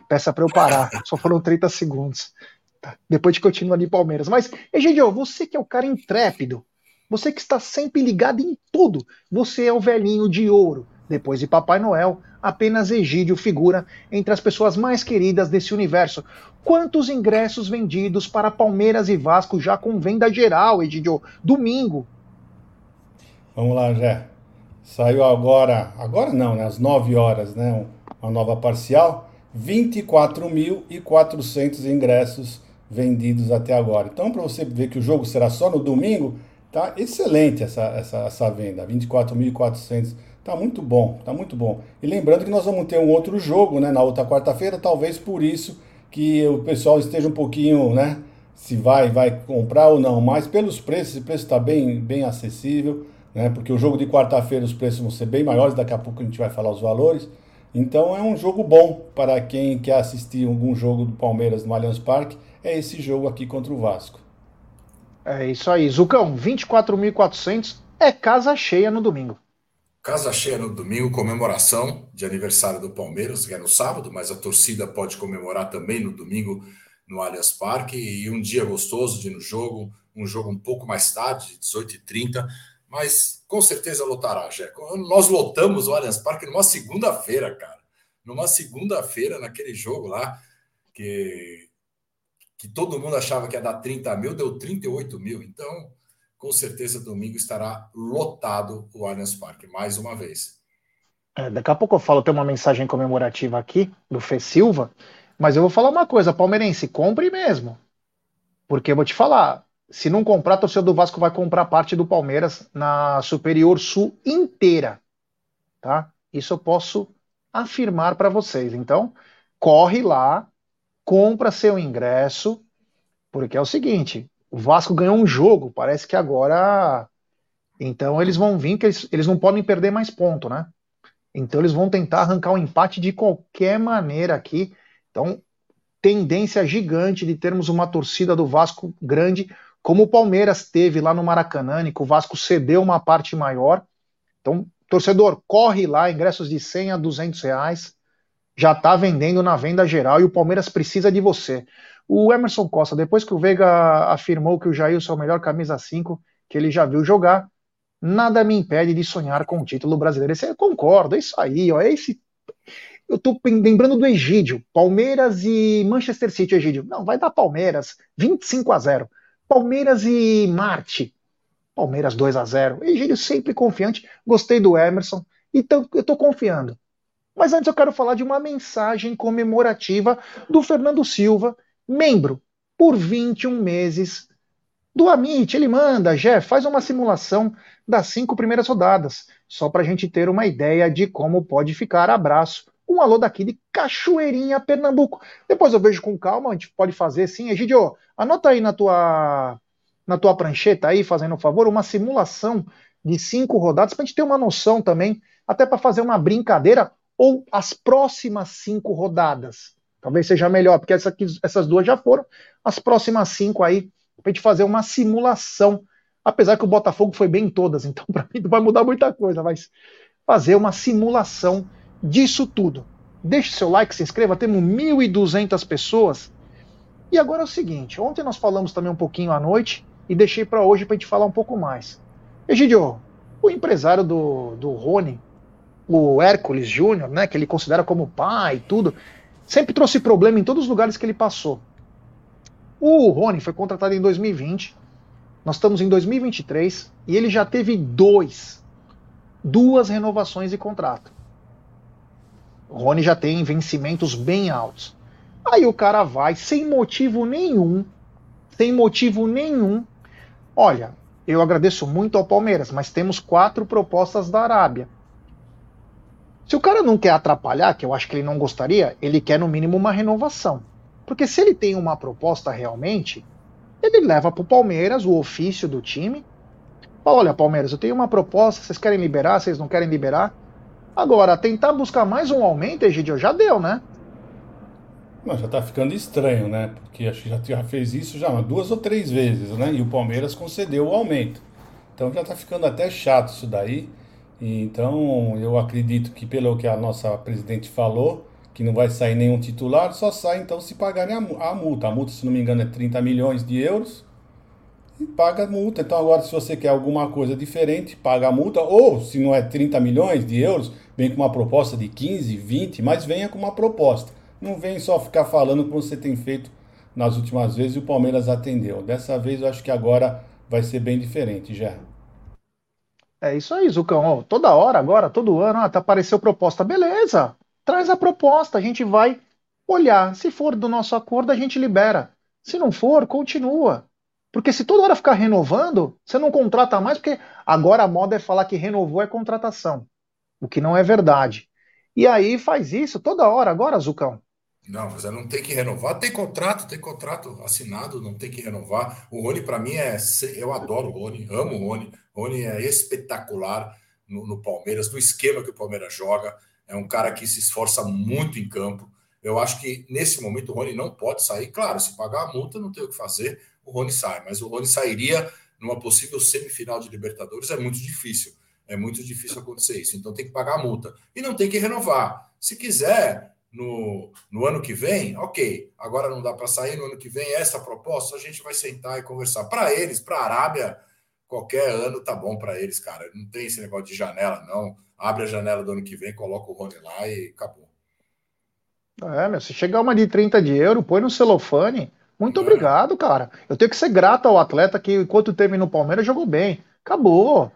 peça para eu parar. Só foram 30 segundos. Tá. Depois de continuar ali Palmeiras. Mas, Egidio, você que é o cara intrépido, você que está sempre ligado em tudo, você é o velhinho de ouro. Depois de Papai Noel, apenas Egídio figura entre as pessoas mais queridas desse universo. Quantos ingressos vendidos para Palmeiras e Vasco já com venda geral, Egídio? Domingo. Vamos lá, Jé. Saiu agora, agora não, né? Às 9 horas, né? Uma nova parcial. 24.400 ingressos vendidos até agora. Então, para você ver que o jogo será só no domingo, tá excelente essa, essa, essa venda. 24.400. Tá muito bom, tá muito bom. E lembrando que nós vamos ter um outro jogo, né, na outra quarta-feira, talvez por isso que o pessoal esteja um pouquinho, né, se vai vai comprar ou não, mas pelos preços, o preço está bem, bem acessível, né, porque o jogo de quarta-feira os preços vão ser bem maiores, daqui a pouco a gente vai falar os valores. Então é um jogo bom para quem quer assistir algum jogo do Palmeiras no Allianz Parque, é esse jogo aqui contra o Vasco. É isso aí, Zucão, 24.400 é casa cheia no domingo. Casa cheia no domingo, comemoração de aniversário do Palmeiras, que é no sábado, mas a torcida pode comemorar também no domingo no Allianz Parque. E um dia gostoso de ir no jogo, um jogo um pouco mais tarde, 18h30, mas com certeza lotará, Jé. Nós lotamos o Allianz Parque numa segunda-feira, cara. Numa segunda-feira, naquele jogo lá, que, que todo mundo achava que ia dar 30 mil, deu 38 mil. Então com certeza domingo estará lotado o Allianz Parque, mais uma vez. É, daqui a pouco eu falo, tem uma mensagem comemorativa aqui do Fê Silva, mas eu vou falar uma coisa, palmeirense, compre mesmo. Porque eu vou te falar, se não comprar, a torcida do Vasco vai comprar parte do Palmeiras na Superior Sul inteira. Tá? Isso eu posso afirmar para vocês. Então, corre lá, compra seu ingresso, porque é o seguinte, o Vasco ganhou um jogo, parece que agora. Então eles vão vir, que eles, eles não podem perder mais ponto, né? Então eles vão tentar arrancar um empate de qualquer maneira aqui. Então, tendência gigante de termos uma torcida do Vasco grande, como o Palmeiras teve lá no Maracanã, que o Vasco cedeu uma parte maior. Então, torcedor, corre lá, ingressos de 100 a 200 reais. Já está vendendo na venda geral e o Palmeiras precisa de você. O Emerson Costa, depois que o Veiga afirmou que o Jailson é o melhor camisa 5 que ele já viu jogar, nada me impede de sonhar com o título brasileiro. Eu concordo, é isso aí, ó, é esse. Eu tô lembrando do Egídio, Palmeiras e Manchester City, Egídio. Não, vai dar Palmeiras, 25 a 0. Palmeiras e Marte, Palmeiras 2 a 0. Egídio sempre confiante, gostei do Emerson, então eu tô confiando. Mas antes eu quero falar de uma mensagem comemorativa do Fernando Silva, membro por 21 meses do Amit. Ele manda, Jeff, faz uma simulação das cinco primeiras rodadas, só para a gente ter uma ideia de como pode ficar. Abraço. Um alô daqui de Cachoeirinha, Pernambuco. Depois eu vejo com calma, a gente pode fazer sim. Egidio, anota aí na tua, na tua prancheta aí, fazendo um favor, uma simulação de cinco rodadas, para a gente ter uma noção também, até para fazer uma brincadeira, ou as próximas cinco rodadas. Talvez seja melhor, porque essa aqui, essas duas já foram. As próximas cinco aí, para a gente fazer uma simulação. Apesar que o Botafogo foi bem em todas, então para mim não vai mudar muita coisa, mas fazer uma simulação disso tudo. Deixe seu like, se inscreva, temos 1.200 pessoas. E agora é o seguinte: ontem nós falamos também um pouquinho à noite e deixei para hoje para a gente falar um pouco mais. Egidio, o empresário do, do Rony, o Hércules Júnior, né, que ele considera como pai e tudo, sempre trouxe problema em todos os lugares que ele passou. O Rony foi contratado em 2020, nós estamos em 2023 e ele já teve dois, duas renovações de contrato. O Rony já tem vencimentos bem altos. Aí o cara vai sem motivo nenhum, sem motivo nenhum. Olha, eu agradeço muito ao Palmeiras, mas temos quatro propostas da Arábia. Se o cara não quer atrapalhar, que eu acho que ele não gostaria, ele quer no mínimo uma renovação. Porque se ele tem uma proposta realmente, ele leva para o Palmeiras o ofício do time. Fala, olha, Palmeiras, eu tenho uma proposta, vocês querem liberar, vocês não querem liberar. Agora, tentar buscar mais um aumento, Egidio, já deu, né? Não, já tá ficando estranho, né? Porque acho que já, já fez isso já duas ou três vezes, né? E o Palmeiras concedeu o aumento. Então já tá ficando até chato isso daí. Então, eu acredito que, pelo que a nossa presidente falou, que não vai sair nenhum titular, só sai então se pagarem a, multa. A multa, se não me engano, é 30 milhões de euros e paga a multa. Então, agora, se você quer alguma coisa diferente, paga a multa. Ou, se não é 30 milhões de euros, vem com uma proposta de 15, 20, mas venha com uma proposta. Não vem só ficar falando como você tem feito nas últimas vezes e o Palmeiras atendeu. Dessa vez, eu acho que agora vai ser bem diferente, já. É isso aí, Zucão. toda hora agora, todo ano, ah, tá apareceu proposta. Beleza, traz a proposta, a gente vai olhar. Se for do nosso acordo, a gente libera. Se não for, continua. Porque se toda hora ficar renovando, você não contrata mais, porque agora a moda é falar que renovou é contratação. O que não é verdade. E aí faz isso toda hora, agora, Zucão. Não, você não tem que renovar. Tem contrato, tem contrato assinado, não tem que renovar. O Rony, para mim, é. Eu adoro o Rony, amo o Rony. O Rony é espetacular no, no Palmeiras, no esquema que o Palmeiras joga. É um cara que se esforça muito em campo. Eu acho que nesse momento o Rony não pode sair. Claro, se pagar a multa, não tem o que fazer, o Rony sai. Mas o Rony sairia numa possível semifinal de Libertadores. É muito difícil. É muito difícil acontecer isso. Então tem que pagar a multa. E não tem que renovar. Se quiser, no, no ano que vem, ok. Agora não dá para sair no ano que vem. Essa proposta a gente vai sentar e conversar. Para eles, para a Arábia, qualquer ano tá bom para eles, cara. Não tem esse negócio de janela, não. Abre a janela do ano que vem, coloca o Rony lá e acabou. É, meu, se chegar uma de 30 de euro, põe no celofane. Muito é. obrigado, cara. Eu tenho que ser grato ao atleta que, enquanto teve no Palmeiras, jogou bem. Acabou.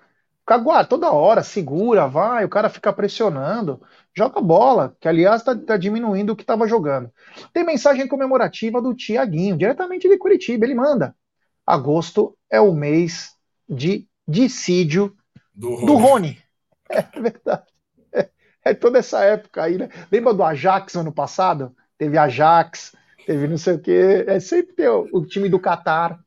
Caguar toda hora, segura, vai, o cara fica pressionando. Joga bola, que aliás está tá diminuindo o que estava jogando. Tem mensagem comemorativa do Tiaguinho, diretamente de Curitiba. Ele manda: agosto é o mês de dissídio do Rony. Do Rony. É verdade. É, é, toda essa época aí, né? Lembra do Ajax ano passado? Teve Ajax, teve não sei o quê. É sempre o, o time do Catar.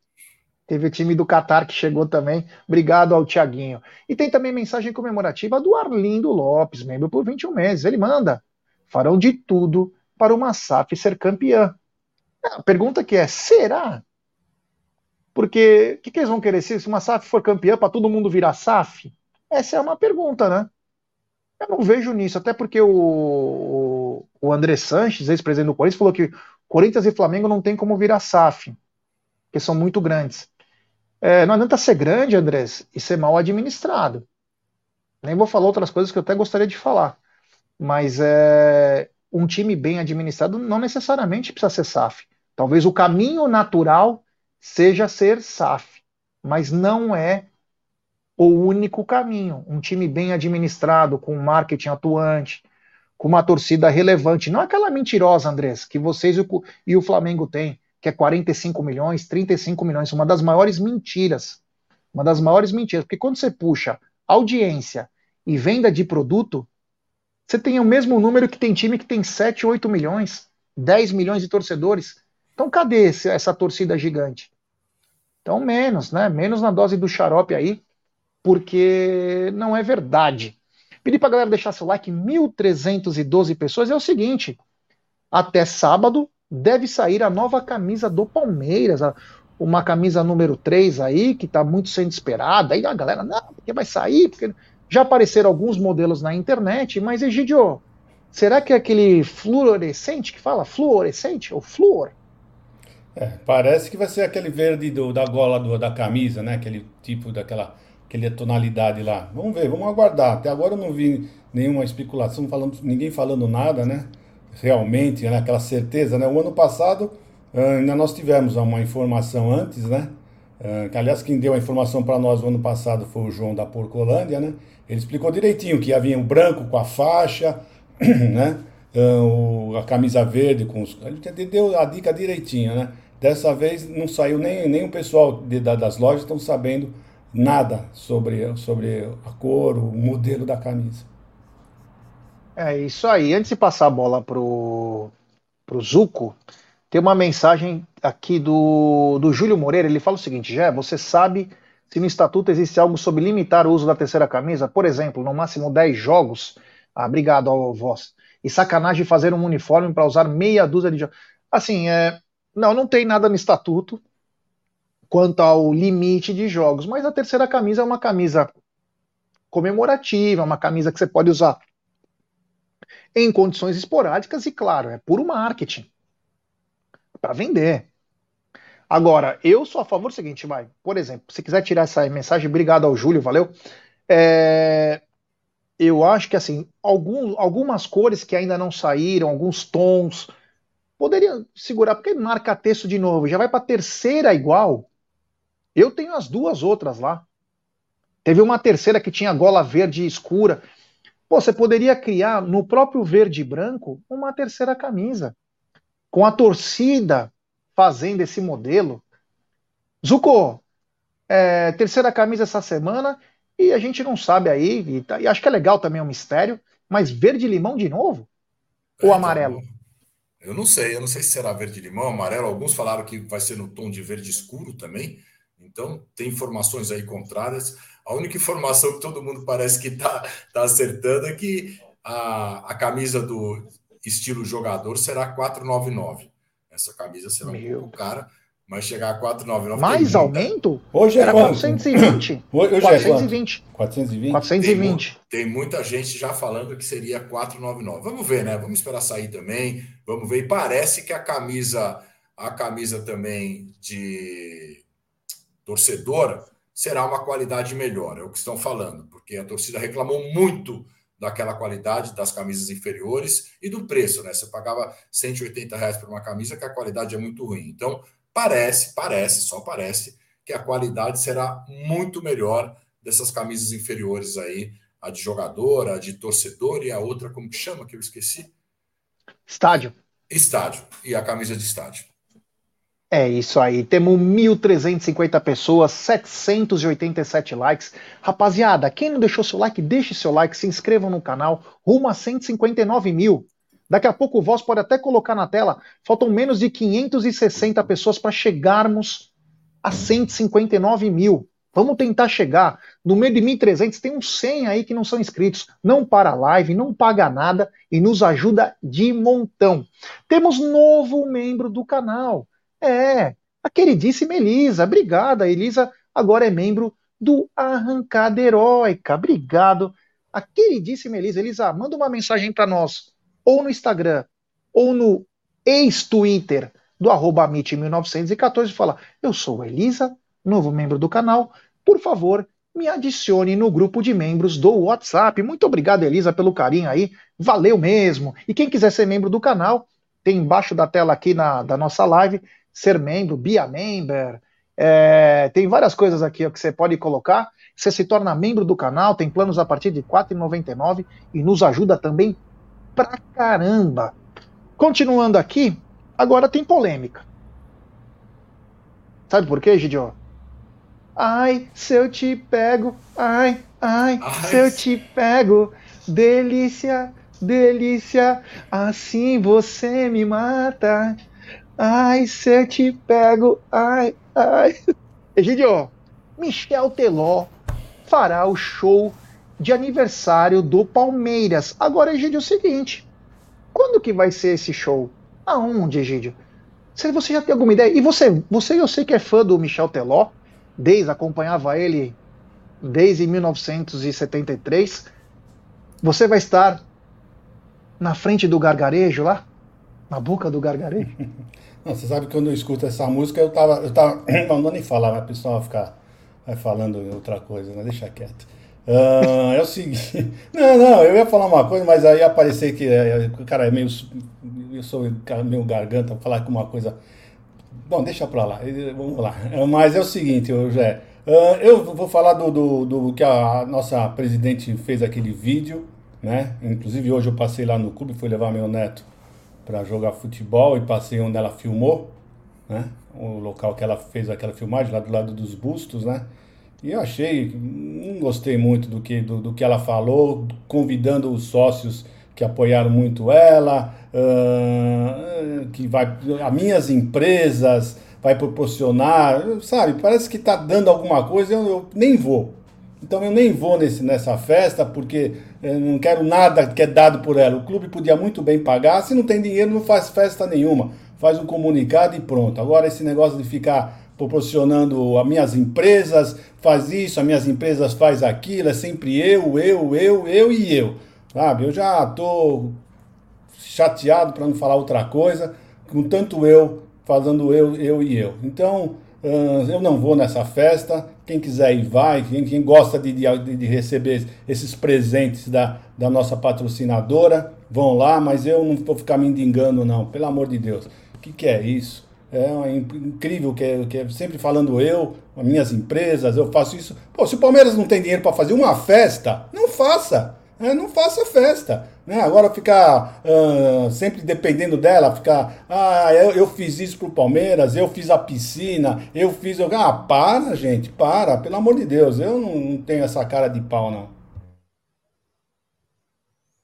Teve o time do Qatar que chegou também. Obrigado ao Tiaguinho. E tem também mensagem comemorativa do Arlindo Lopes, membro por 21 meses. Ele manda: farão de tudo para uma SAF ser campeã. A pergunta que é: será? Porque o que, que, eles vão querer? Se uma SAF for campeã, para todo mundo virar SAF? Essa é uma pergunta, né? Eu não vejo nisso, até porque o, o André Sanches, ex-presidente do Corinthians, falou que Corinthians e Flamengo não tem como virar SAF, porque são muito grandes. É, não adianta ser grande, Andrés, e ser mal administrado. Nem vou falar outras coisas que eu até gostaria de falar. Mas é, um time bem administrado não necessariamente precisa ser SAF. Talvez o caminho natural seja ser SAF, mas não é o único caminho. Um time bem administrado, com marketing atuante, com uma torcida relevante, não aquela mentirosa, Andrés, que vocês e o, e o Flamengo têm que é 45 milhões, 35 milhões, uma das maiores mentiras. Uma das maiores mentiras, porque quando você puxa audiência e venda de produto, você tem o mesmo número que tem time que tem 7, 8 milhões, 10 milhões de torcedores. Então cadê esse, essa torcida gigante? Então menos, né? Menos na dose do xarope aí, porque não é verdade. Pedi pra galera deixar seu like, 1.312 pessoas. É o seguinte, até sábado deve sair a nova camisa do Palmeiras, uma camisa número 3 aí, que está muito sendo esperada. Aí a galera, não, porque vai sair, porque já apareceram alguns modelos na internet, mas Egidio, será que é aquele fluorescente que fala fluorescente ou flúor? É, parece que vai ser aquele verde do, da gola do, da camisa, né? Aquele tipo daquela aquela tonalidade lá. Vamos ver, vamos aguardar. Até agora eu não vi nenhuma especulação, falando, ninguém falando nada, né? Realmente, né, aquela certeza, né? O ano passado ah, ainda nós tivemos uma informação antes, né? Ah, que, aliás, quem deu a informação para nós no ano passado foi o João da Porcolândia, né? Ele explicou direitinho que havia o branco com a faixa, né? Ah, a camisa verde com os. Ele deu a dica direitinho, né? Dessa vez não saiu nem, nem o pessoal de, da, das lojas estão sabendo nada sobre, sobre a cor, o modelo da camisa. É isso aí. Antes de passar a bola pro, pro Zuco, tem uma mensagem aqui do, do Júlio Moreira. Ele fala o seguinte: Jé, você sabe se no estatuto existe algo sobre limitar o uso da terceira camisa? Por exemplo, no máximo 10 jogos. Ah, obrigado ao voz. E sacanagem fazer um uniforme para usar meia dúzia de jogos. Assim, é, não, não tem nada no estatuto quanto ao limite de jogos, mas a terceira camisa é uma camisa comemorativa, uma camisa que você pode usar em condições esporádicas e, claro, é puro marketing para vender. Agora, eu sou a favor do seguinte, vai. Por exemplo, se quiser tirar essa mensagem, obrigado ao Júlio, valeu. É, eu acho que assim, algum, algumas cores que ainda não saíram, alguns tons, poderiam segurar, porque marca texto de novo, já vai para terceira igual. Eu tenho as duas outras lá. Teve uma terceira que tinha gola verde escura. Pô, você poderia criar no próprio verde e branco uma terceira camisa. Com a torcida fazendo esse modelo. Zuko, é, terceira camisa essa semana e a gente não sabe aí, e, tá, e acho que é legal também, é um mistério, mas verde limão de novo? Ou é, amarelo? Então, eu não sei, eu não sei se será verde limão, amarelo. Alguns falaram que vai ser no tom de verde escuro também. Então, tem informações aí contrárias. A única informação que todo mundo parece que está tá acertando é que a, a camisa do estilo jogador será 499. Essa camisa será um pouco cara, mas chegar a 499. Mais aumento? Hoje é Era 420. Hoje 420. É 420. 420. Tem, tem, muita gente já falando que seria 499. Vamos ver, né? Vamos esperar sair também. Vamos ver. E parece que a camisa, a camisa também de torcedora será uma qualidade melhor. É o que estão falando, porque a torcida reclamou muito daquela qualidade das camisas inferiores e do preço, né? Você pagava 180 reais por uma camisa que a qualidade é muito ruim. Então, Parece, parece, só parece que a qualidade será muito melhor dessas camisas inferiores aí, a de jogador, a de torcedor e a outra, como que chama, que eu esqueci? Estádio. Estádio. E a camisa de estádio. É isso aí, temos 1.350 pessoas, 787 likes. Rapaziada, quem não deixou seu like, deixe seu like, se inscrevam no canal, rumo a 159 mil. Daqui a pouco o Voz pode até colocar na tela. Faltam menos de 560 pessoas para chegarmos a 159 mil. Vamos tentar chegar. No meio de 1.300 tem uns 100 aí que não são inscritos. Não para a live, não paga nada e nos ajuda de montão. Temos novo membro do canal. É, a queridíssima Elisa. Obrigada, Elisa. Agora é membro do Arrancada Heróica. Obrigado. A queridíssima Elisa. Elisa, manda uma mensagem para nós ou no Instagram, ou no ex-Twitter do arroba Amit1914 e fala: Eu sou Elisa, novo membro do canal, por favor, me adicione no grupo de membros do WhatsApp. Muito obrigado, Elisa, pelo carinho aí. Valeu mesmo. E quem quiser ser membro do canal, tem embaixo da tela aqui na, da nossa live, ser membro, Bia Member. É, tem várias coisas aqui ó, que você pode colocar. Você se torna membro do canal, tem planos a partir de R$ 4,99 e nos ajuda também pra caramba. Continuando aqui, agora tem polêmica. Sabe por quê, Gidio? Ai, se eu te pego, ai, ai, ai, se eu te pego, delícia, delícia, assim você me mata. Ai, se eu te pego, ai, ai. Egidio, Michel Teló fará o show de aniversário do Palmeiras. Agora, Egídio, é o seguinte: quando que vai ser esse show? Aonde, Egídio? Você já tem alguma ideia? E você, você eu sei que é fã do Michel Teló, desde acompanhava ele desde 1973. Você vai estar na frente do gargarejo lá? Na boca do gargarejo? Não, você sabe que quando eu escuto essa música, eu tava. Eu tava não, não nem falar, mas a pessoa vai ficar vai falando outra coisa, né? Deixa quieto. Uh, é o seguinte. Não, não, eu ia falar uma coisa, mas aí aparecer que é, o cara é meio. Eu sou meio garganta, falar com uma coisa. Bom, deixa pra lá, vamos lá. Mas é o seguinte, José. Uh, eu vou falar do, do, do, que a nossa presidente fez aquele vídeo, né? Inclusive hoje eu passei lá no clube, fui levar meu neto para jogar futebol e passei onde ela filmou, né? O local que ela fez aquela filmagem, lá do lado dos bustos, né? E eu achei, não gostei muito do que, do, do que ela falou, convidando os sócios que apoiaram muito ela, uh, que vai, as minhas empresas vai proporcionar, sabe? Parece que está dando alguma coisa, eu, eu, nem vou. Então eu nem vou nesse, nessa festa porque não quero nada que é dado por ela. O clube podia muito bem pagar, se não tem dinheiro não faz festa nenhuma, faz um comunicado e pronto. Agora esse negócio de ficar proporcionando as minhas empresas, faz isso, as minhas empresas faz aquilo, é sempre eu, eu, eu, eu e eu. Sabe? Eu já tô chateado para não falar outra coisa, com tanto eu fazendo eu, eu e eu. Então, eu não vou nessa festa. Quem quiser ir, vai. Quem, quem gosta de, de, de, receber esses presentes da, da nossa patrocinadora, vão lá, mas eu não vou ficar me indicando, não. Pelo amor de Deus. O que, que é isso? é incrível que é, que é sempre falando eu, minhas empresas, eu faço isso. Pô, se o Palmeiras não tem dinheiro para fazer uma festa, não faça. É, não faça festa. Né? Agora ficar uh, sempre dependendo dela, ficar, ah, eu, eu fiz isso pro Palmeiras, eu fiz a piscina, eu fiz. Eu... Ah, para, gente, para, pelo amor de Deus, eu não, não tenho essa cara de pau, não.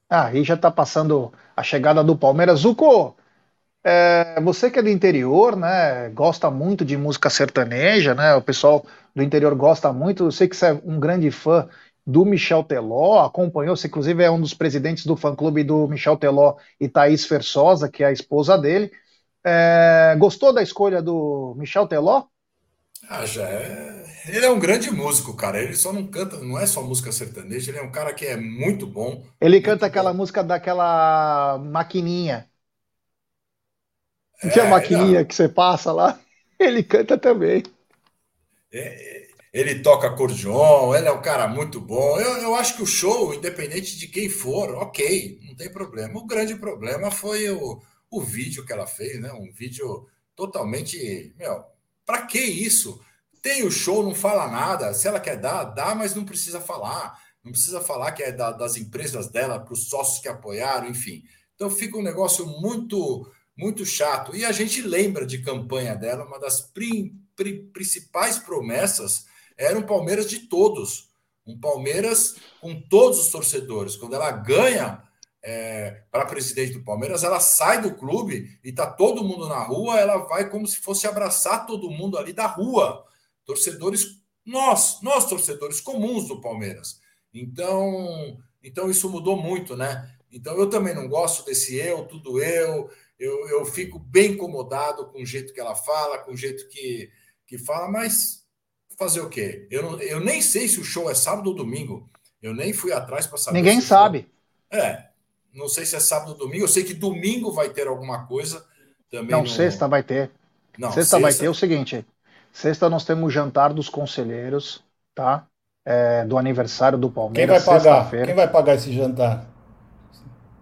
Ah, aí já tá passando a chegada do Palmeiras. Zuko, é, você que é do interior, né, gosta muito de música sertaneja, né, o pessoal do interior gosta muito, eu sei que você é um grande fã do Michel Teló, acompanhou, você inclusive é um dos presidentes do fã-clube do Michel Teló e Thaís Fersosa, que é a esposa dele. É, gostou da escolha do Michel Teló? Ah, já é. Ele é um grande músico, cara. Ele só não canta, não é só música sertaneja, ele é um cara que é muito bom. Ele muito canta aquela bom. música daquela maquininha. Não tinha é, maquininha não. que você passa lá? Ele canta também. É, ele toca acordeon, ele é um cara muito bom. Eu, eu acho que o show, independente de quem for, ok, não tem problema. O grande problema foi o, o vídeo que ela fez, né? Um vídeo totalmente. Meu, pra que isso? Tem o show, não fala nada. Se ela quer dar, dá, mas não precisa falar. Não precisa falar que é da, das empresas dela, para os sócios que apoiaram, enfim. Então fica um negócio muito, muito chato. E a gente lembra de campanha dela, uma das pri, pri, principais promessas era um Palmeiras de todos. Um Palmeiras com todos os torcedores. Quando ela ganha é, para presidente do Palmeiras, ela sai do clube e tá todo mundo na rua, ela vai como se fosse abraçar todo mundo ali da rua. Torcedores, nós, nós torcedores comuns do Palmeiras. Então, então isso mudou muito, né? Então eu também não gosto desse eu, tudo eu. Eu, eu fico bem incomodado com o jeito que ela fala, com o jeito que, que fala, mas fazer o quê? Eu, não, eu nem sei se o show é sábado ou domingo. Eu nem fui atrás para saber. Ninguém sabe. É. Não sei se é sábado ou domingo. Eu sei que domingo vai ter alguma coisa também. Não, no... sexta vai ter. Não, sexta, sexta vai ter o seguinte: sexta nós temos o jantar dos conselheiros, tá? É, do aniversário do Palmeiras. Quem vai pagar? Quem vai pagar esse jantar?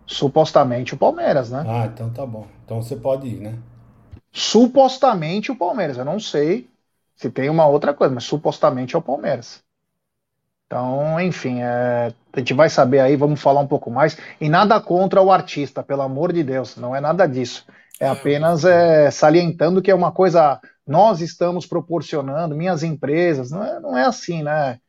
Supostamente o Palmeiras, né? Ah, então tá bom. Então você pode ir, né? Supostamente o Palmeiras. Eu não sei se tem uma outra coisa, mas supostamente é o Palmeiras. Então, enfim, é, a gente vai saber aí, vamos falar um pouco mais. E nada contra o artista, pelo amor de Deus, não é nada disso. É apenas é, salientando que é uma coisa nós estamos proporcionando, minhas empresas, não é, não é assim, né?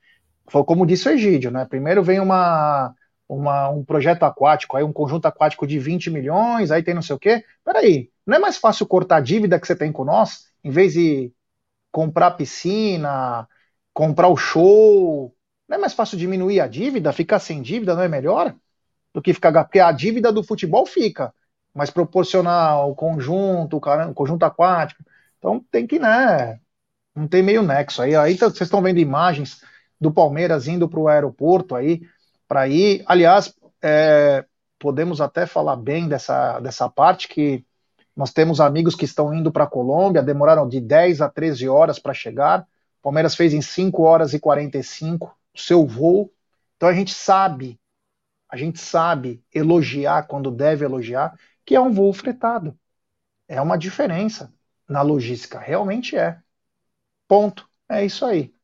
Foi como disse o Egídio, né? Primeiro vem uma, uma, um projeto aquático, aí um conjunto aquático de 20 milhões, aí tem não sei o quê. Peraí, não é mais fácil cortar a dívida que você tem com nós, em vez de comprar piscina, comprar o show. Não é mais fácil diminuir a dívida, ficar sem dívida não é melhor? Do que ficar. Porque a dívida do futebol fica, mas proporcionar o conjunto, o conjunto aquático. Então tem que, né? Não tem meio nexo aí. Aí tá, vocês estão vendo imagens do Palmeiras indo para o aeroporto aí, para ir. Aliás, é, podemos até falar bem dessa, dessa parte que nós temos amigos que estão indo para a Colômbia, demoraram de 10 a 13 horas para chegar. O Palmeiras fez em 5 horas e 45 o seu voo. Então a gente sabe, a gente sabe elogiar quando deve elogiar, que é um voo fretado. É uma diferença na logística, realmente é. Ponto. É isso aí.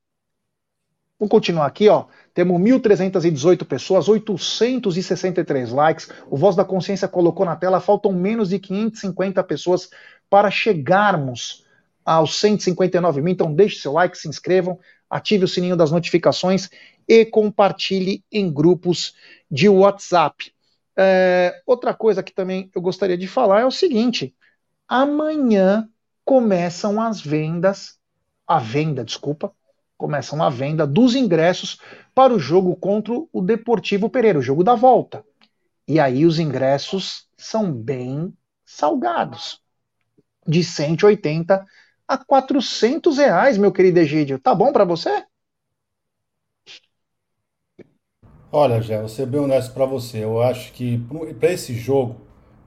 Vou continuar aqui, ó. Temos 1.318 pessoas, 863 likes. O Voz da Consciência colocou na tela, faltam menos de 550 pessoas para chegarmos aos 159 mil. Então deixe seu like, se inscrevam, ative o sininho das notificações e compartilhe em grupos de WhatsApp. É, outra coisa que também eu gostaria de falar é o seguinte: amanhã começam as vendas, a venda, desculpa, começam a venda dos ingressos para o jogo contra o Deportivo Pereira, o jogo da volta. E aí os ingressos são bem salgados. De 180 a 400 reais, meu querido Egídio. Tá bom para você? Olha, Jé, vou ser bem honesto para você. Eu acho que para esse jogo,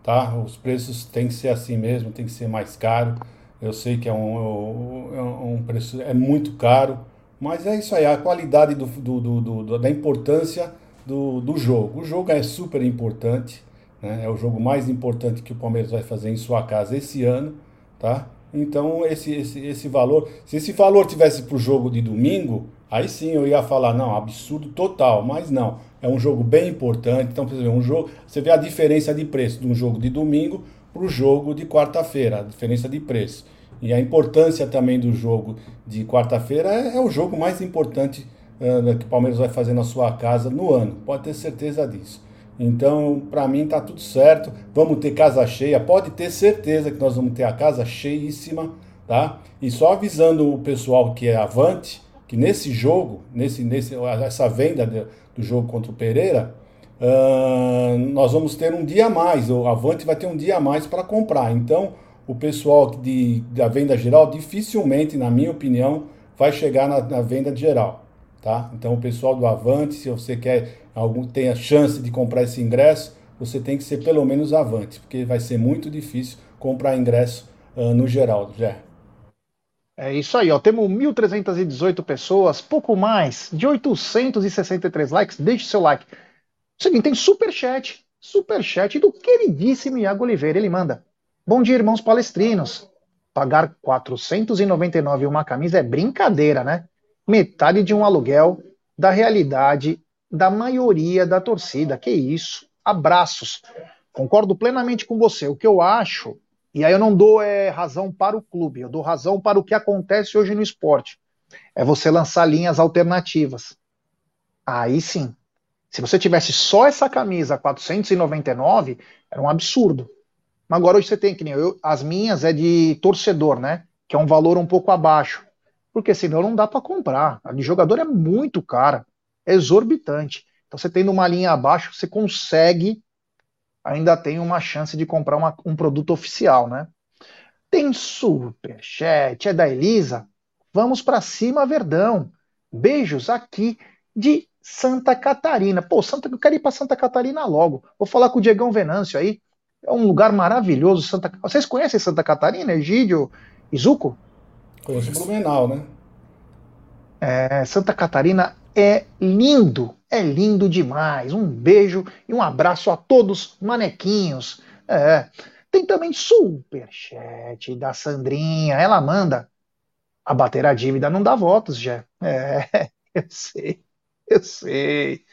tá? Os preços têm que ser assim mesmo, tem que ser mais caro. Eu sei que é um, é um é preço é muito caro, mas é isso aí, a qualidade do, do, do, da importância do, jogo. O jogo é super importante, né? é o jogo mais importante que o Palmeiras vai fazer em sua casa esse ano, tá? Então, esse, esse, esse valor, se esse valor tivesse para o jogo de domingo, aí sim eu ia falar, não, absurdo total, mas não. É um jogo bem importante. Então, por exemplo, um jogo, você vê a diferença de preço de um jogo de domingo para o jogo de quarta-feira, a diferença de preço. E a importância também do jogo de quarta-feira é, é, o jogo mais importante uh, que o Palmeiras vai fazer na sua casa no ano, pode ter certeza disso. Então, para mim tá tudo certo. Vamos ter casa cheia, pode ter certeza que nós vamos ter a casa cheíssima, tá? E só avisando o pessoal que é avante, que nesse jogo, nesse, nesse essa venda de, do jogo contra o Pereira, uh, nós vamos ter um dia a mais. O avante vai ter um dia a mais para comprar. Então, o pessoal de, da venda geral dificilmente, na minha opinião, vai chegar na, na venda geral, tá? Então, o pessoal do avante, se você quer algum tem a chance de comprar esse ingresso, você tem que ser pelo menos avante, porque vai ser muito difícil comprar ingresso uh, no geral, já. É isso aí, ó. Temos 1.318 pessoas, pouco mais de 863 likes. Deixe seu like. Seguinte, tem superchat, superchat do queridíssimo Iago Oliveira. Ele manda: Bom dia, irmãos palestrinos. Pagar 499 uma camisa é brincadeira, né? Metade de um aluguel da realidade da maioria da torcida. Que isso? Abraços. Concordo plenamente com você. O que eu acho, e aí eu não dou é, razão para o clube, eu dou razão para o que acontece hoje no esporte. É você lançar linhas alternativas. Aí sim. Se você tivesse só essa camisa 499, era um absurdo. Mas agora hoje você tem que nem eu, as minhas é de torcedor, né? Que é um valor um pouco abaixo. Porque senão não dá para comprar. A de jogador é muito cara exorbitante. Então, você tendo uma linha abaixo, você consegue, ainda tem uma chance de comprar uma, um produto oficial, né? Tem superchat, é da Elisa. Vamos para cima, Verdão. Beijos aqui de Santa Catarina. Pô, Santa, eu quero ir para Santa Catarina logo. Vou falar com o Diegão Venâncio aí. É um lugar maravilhoso. Santa... Vocês conhecem Santa Catarina, Egídio, Izuco? Conheço Blumenau, né? É, Santa Catarina é lindo, é lindo demais. Um beijo e um abraço a todos, manequinhos. É. Tem também superchat da Sandrinha. Ela manda. Abater a dívida não dá votos, já. É, eu sei, eu sei.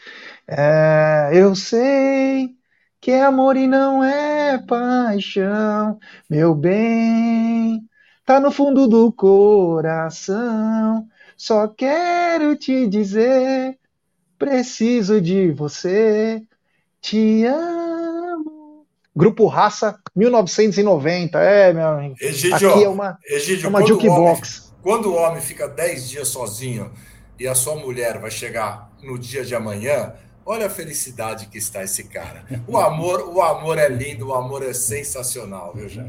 É, eu sei que é amor e não é paixão, meu bem. Tá no fundo do coração. Só quero te dizer, preciso de você, te amo. Grupo Raça 1990, é, meu amigo. Egidio, Aqui é uma, Egidio, é uma jukebox. Quando o homem fica 10 dias sozinho e a sua mulher vai chegar no dia de amanhã, olha a felicidade que está esse cara. O amor, o amor é lindo, o amor é sensacional, viu, Jean?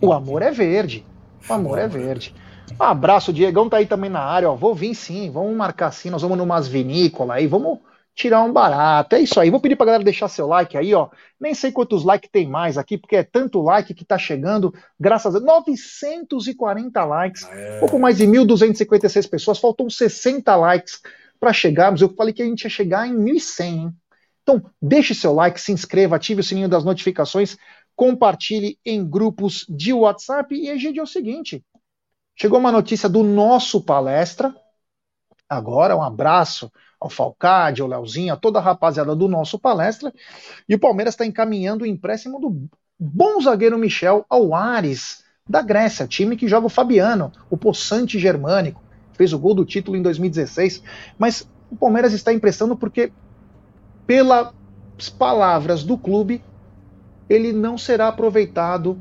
O amor é verde. O amor é verde. Um abraço, Diegão tá aí também na área, ó. Vou vir sim, vamos marcar sim, nós vamos numas vinícolas aí, vamos tirar um barato. É isso aí. Vou pedir pra galera deixar seu like aí, ó. Nem sei quantos likes tem mais aqui, porque é tanto like que tá chegando, graças a 940 likes, é. pouco mais de 1.256 pessoas, faltam 60 likes para chegarmos. Eu falei que a gente ia chegar em 1.100, hein? Então, deixe seu like, se inscreva, ative o sininho das notificações, compartilhe em grupos de WhatsApp e aí, é o seguinte, Chegou uma notícia do nosso palestra. Agora, um abraço ao Falcade, ao Leozinho, a toda a rapaziada do nosso palestra. E o Palmeiras está encaminhando o empréstimo do bom zagueiro Michel ao Ares, da Grécia, time que joga o Fabiano, o possante germânico. Fez o gol do título em 2016. Mas o Palmeiras está emprestando porque, pelas palavras do clube, ele não será aproveitado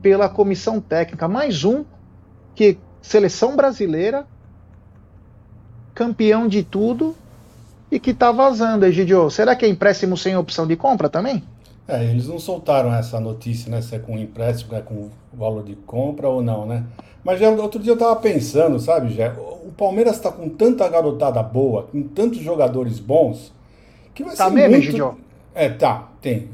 pela comissão técnica. Mais um que seleção brasileira, campeão de tudo e que tá vazando, Egidio. Será que é empréstimo sem opção de compra também? É, eles não soltaram essa notícia, né? Se é com empréstimo, é com valor de compra ou não, né? Mas já, outro dia eu tava pensando, sabe, já o Palmeiras está com tanta garotada boa, com tantos jogadores bons, que vai tá ser mesmo, muito... É, tá, tem.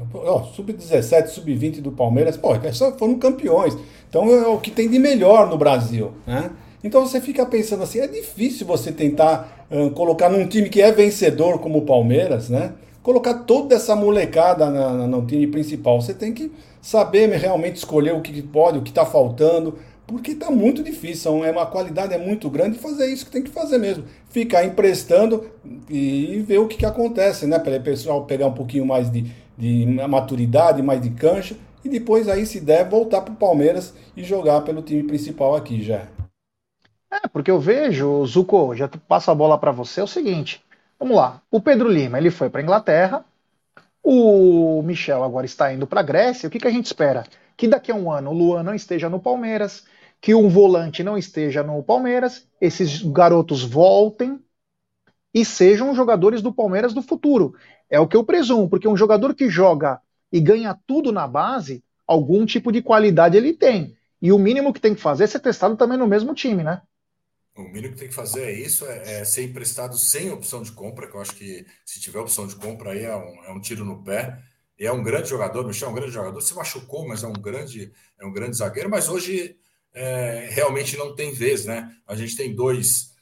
sub-17, sub-20 do Palmeiras, pô, só foram campeões. Então é o que tem de melhor no Brasil, né? Então você fica pensando assim, é difícil você tentar uh, colocar num time que é vencedor como o Palmeiras, né? Colocar toda essa molecada na, na, no time principal. Você tem que saber realmente escolher o que pode, o que está faltando, porque está muito difícil, é uma qualidade é muito grande fazer isso que tem que fazer mesmo, ficar emprestando e ver o que, que acontece, né? Para o pessoal pegar um pouquinho mais de, de maturidade, mais de cancha e depois aí se der voltar para o Palmeiras e jogar pelo time principal aqui já. É, porque eu vejo, Zuko, já passo a bola para você, é o seguinte, vamos lá, o Pedro Lima, ele foi para Inglaterra, o Michel agora está indo para a Grécia, o que, que a gente espera? Que daqui a um ano o Luan não esteja no Palmeiras, que um volante não esteja no Palmeiras, esses garotos voltem e sejam jogadores do Palmeiras do futuro. É o que eu presumo, porque um jogador que joga e ganha tudo na base, algum tipo de qualidade ele tem. E o mínimo que tem que fazer é ser testado também no mesmo time, né? O mínimo que tem que fazer é isso, é, é, ser emprestado sem opção de compra, que eu acho que se tiver opção de compra aí é um, é um tiro no pé. E é um grande jogador, Michel é um grande jogador. Se machucou, mas é um grande, é um grande zagueiro. Mas hoje é, realmente não tem vez, né? A gente tem dois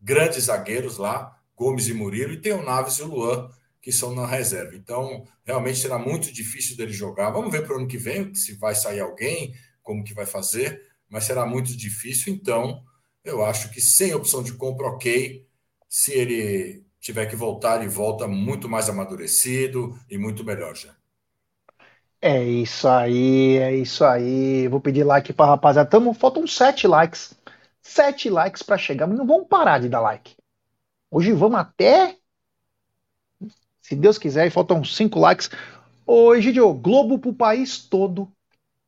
grandes zagueiros lá, Gomes e Murilo, e tem o Naves e o Luan, que são na reserva. Então, realmente será muito difícil dele jogar. Vamos ver para o ano que vem se vai sair alguém, como que vai fazer, mas será muito difícil. Então, eu acho que sem opção de compra, ok. Se ele tiver que voltar, ele volta muito mais amadurecido e muito melhor já. É isso aí, é isso aí. Vou pedir like para rapaziada. Tamo, faltam sete likes. Sete likes para chegar, mas não vamos parar de dar like. Hoje vamos até se Deus quiser, e faltam cinco likes. Hoje, Diogo, Globo para o país todo.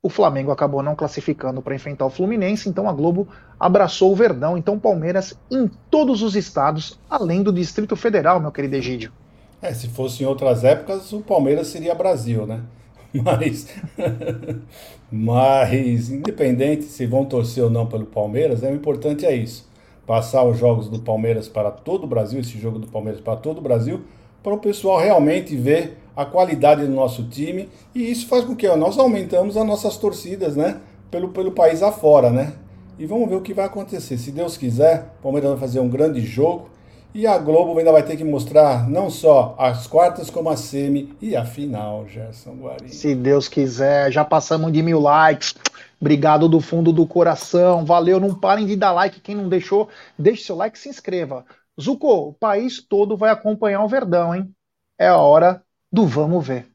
O Flamengo acabou não classificando para enfrentar o Fluminense, então a Globo abraçou o Verdão. Então, Palmeiras em todos os estados, além do Distrito Federal, meu querido Egídio. É, se fosse em outras épocas, o Palmeiras seria Brasil, né? Mas, mas independente se vão torcer ou não pelo Palmeiras, né, o importante é isso: passar os jogos do Palmeiras para todo o Brasil, esse jogo do Palmeiras para todo o Brasil, para o pessoal realmente ver a qualidade do nosso time e isso faz com que ó, nós aumentamos as nossas torcidas, né? Pelo, pelo país afora, né? E vamos ver o que vai acontecer. Se Deus quiser, o Palmeiras vai fazer um grande jogo e a Globo ainda vai ter que mostrar não só as quartas, como a semi e a final, Gerson Guarini. Se Deus quiser, já passamos de mil likes. Obrigado do fundo do coração. Valeu, não parem de dar like. Quem não deixou, deixe seu like e se inscreva. Zuko, o país todo vai acompanhar o Verdão, hein? É a hora do vamos ver.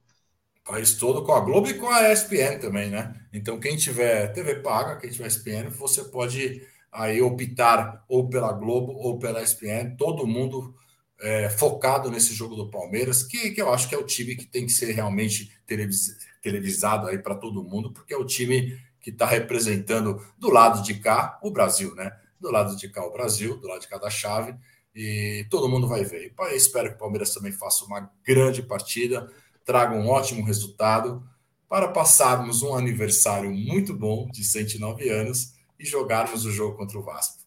O país todo com a Globo e com a ESPN também, né? Então, quem tiver TV paga, quem tiver ESPN, você pode aí optar ou pela Globo ou pela ESPN. Todo mundo é, focado nesse jogo do Palmeiras, que, que eu acho que é o time que tem que ser realmente televis, televisado aí para todo mundo, porque é o time que está representando do lado de cá o Brasil, né? Do lado de cá o Brasil, do lado de cá da chave e todo mundo vai ver. Eu espero que o Palmeiras também faça uma grande partida, traga um ótimo resultado para passarmos um aniversário muito bom de 109 anos e jogarmos o jogo contra o Vasco.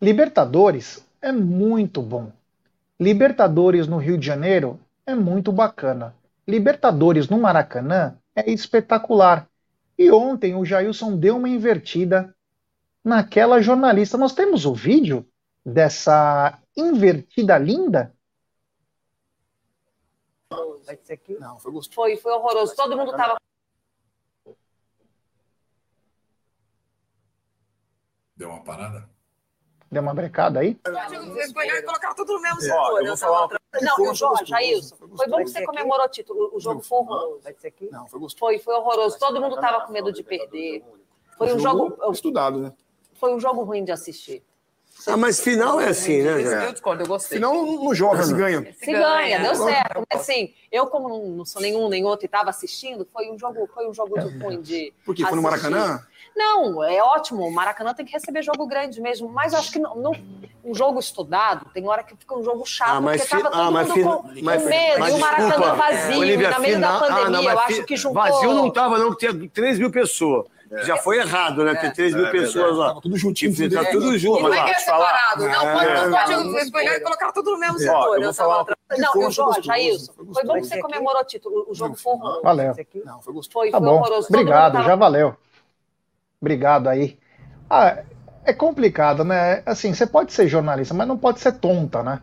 Libertadores é muito bom. Libertadores no Rio de Janeiro é muito bacana. Libertadores no Maracanã é espetacular. E ontem o Jailson deu uma invertida naquela jornalista. Nós temos o vídeo dessa invertida linda? Vai ser aqui? Não, foi gostoso. Foi, foi horroroso. Todo mundo tava. Deu uma parada? Deu uma brecada aí? e colocaram tudo no mesmo setor. Eu vou falar não, o Jorge, Jailson, foi bom que você comemorou o título. O jogo foi horroroso. Vai ser aqui? Não, foi gostoso. Foi, foi horroroso. Todo mundo tava com medo de perder. Foi um jogo. Estudado, né? Foi um jogo ruim de assistir. Ah, mas final é assim, né, Jé? Eu discordo, eu gostei. Final não joga, se ganha. Se ganha, deu certo. Mas assim, eu como não sou nenhum nem outro e estava assistindo, foi um jogo, foi um jogo ruim de Por quê? Foi no Maracanã? Não, é ótimo. O Maracanã tem que receber jogo grande mesmo. Mas acho que não, não, um jogo estudado, tem hora que fica um jogo chato, ah, mas porque todo ah, mas, mundo com, mas, com medo. Mas, e o Maracanã desculpa, vazio, é, Olivia, na meio final, da pandemia. Ah, não, eu acho que juntou... Vazio não estava, não, que tinha 3 mil pessoas. É. Já foi errado, né? Ter 3 mil é, pessoas lá. Tava tudo juntinho. Tudo tá tudo junto. Não é que é separado. Não, pode, não e colocar tudo no mesmo setor. Eu falar não, o Jorge, Jailson, foi bom que você comemorou o título. O jogo foi horroroso. Valeu. Não, foi gostoso. Foi, tá bom. horroroso. Obrigado, já valeu. Obrigado aí. Ah, é complicado, né? Assim, você pode ser jornalista, mas não pode ser tonta, né?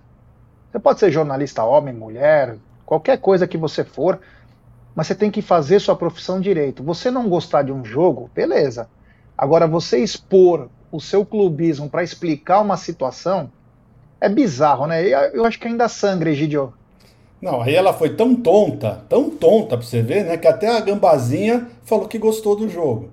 Você pode ser jornalista homem, mulher, qualquer coisa que você for, mas você tem que fazer sua profissão direito. Você não gostar de um jogo, beleza. Agora, você expor o seu clubismo para explicar uma situação é bizarro, né? Eu acho que ainda sangra, Egidio. Não, aí ela foi tão tonta, tão tonta pra você ver, né? Que até a Gambazinha falou que gostou do jogo.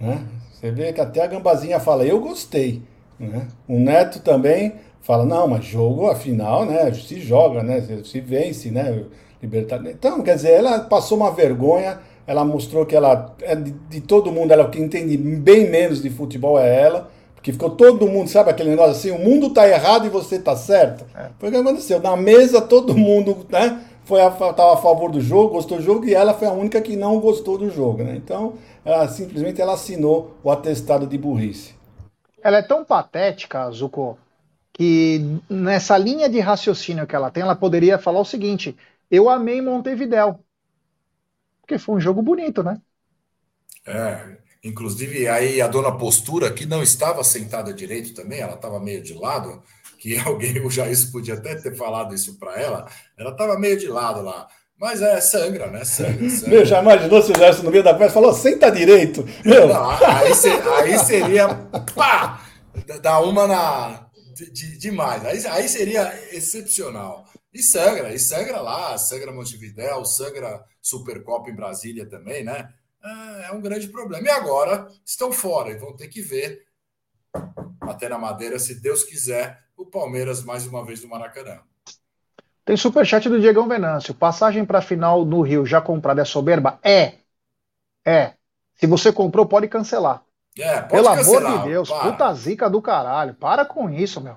Né? Você vê que até a Gambazinha fala, eu gostei. Né? O Neto também fala, não, mas jogo, afinal, né? Se joga, né? Se vence, né? Libertar. Então, quer dizer, ela passou uma vergonha, ela mostrou que ela, é de, de todo mundo, ela que entende bem menos de futebol é ela. Porque ficou todo mundo, sabe aquele negócio assim, o mundo tá errado e você tá certo? É. Foi o que aconteceu. Na mesa todo mundo, né? Foi a, tava a favor do jogo, gostou do jogo, e ela foi a única que não gostou do jogo, né? Então, ela, simplesmente ela assinou o atestado de burrice. Ela é tão patética, Zuko, que nessa linha de raciocínio que ela tem, ela poderia falar o seguinte: eu amei Montevidéu. Porque foi um jogo bonito, né? É, Inclusive, aí a dona Postura, que não estava sentada direito também, ela estava meio de lado, que alguém, o Jair podia até ter falado isso para ela, ela estava meio de lado lá. Mas é sangra, né? Sangra, sangra. Meu, já imaginou se o no meio da festa falou, senta direito. Meu. Não, aí, aí, seria, pá, dar uma na... De, de, demais. Aí, aí seria excepcional. E sangra, e sangra lá, sangra Montevidéu, sangra Supercopa em Brasília também, né? é um grande problema. E agora estão fora e vão ter que ver, até na madeira, se Deus quiser, o Palmeiras mais uma vez no Maracanã. Tem superchat do Diegão Venâncio. Passagem para a final no Rio já comprada é soberba? É. É. Se você comprou, pode cancelar. É, pode Pelo cancelar, amor de Deus, para. puta zica do caralho. Para com isso, meu.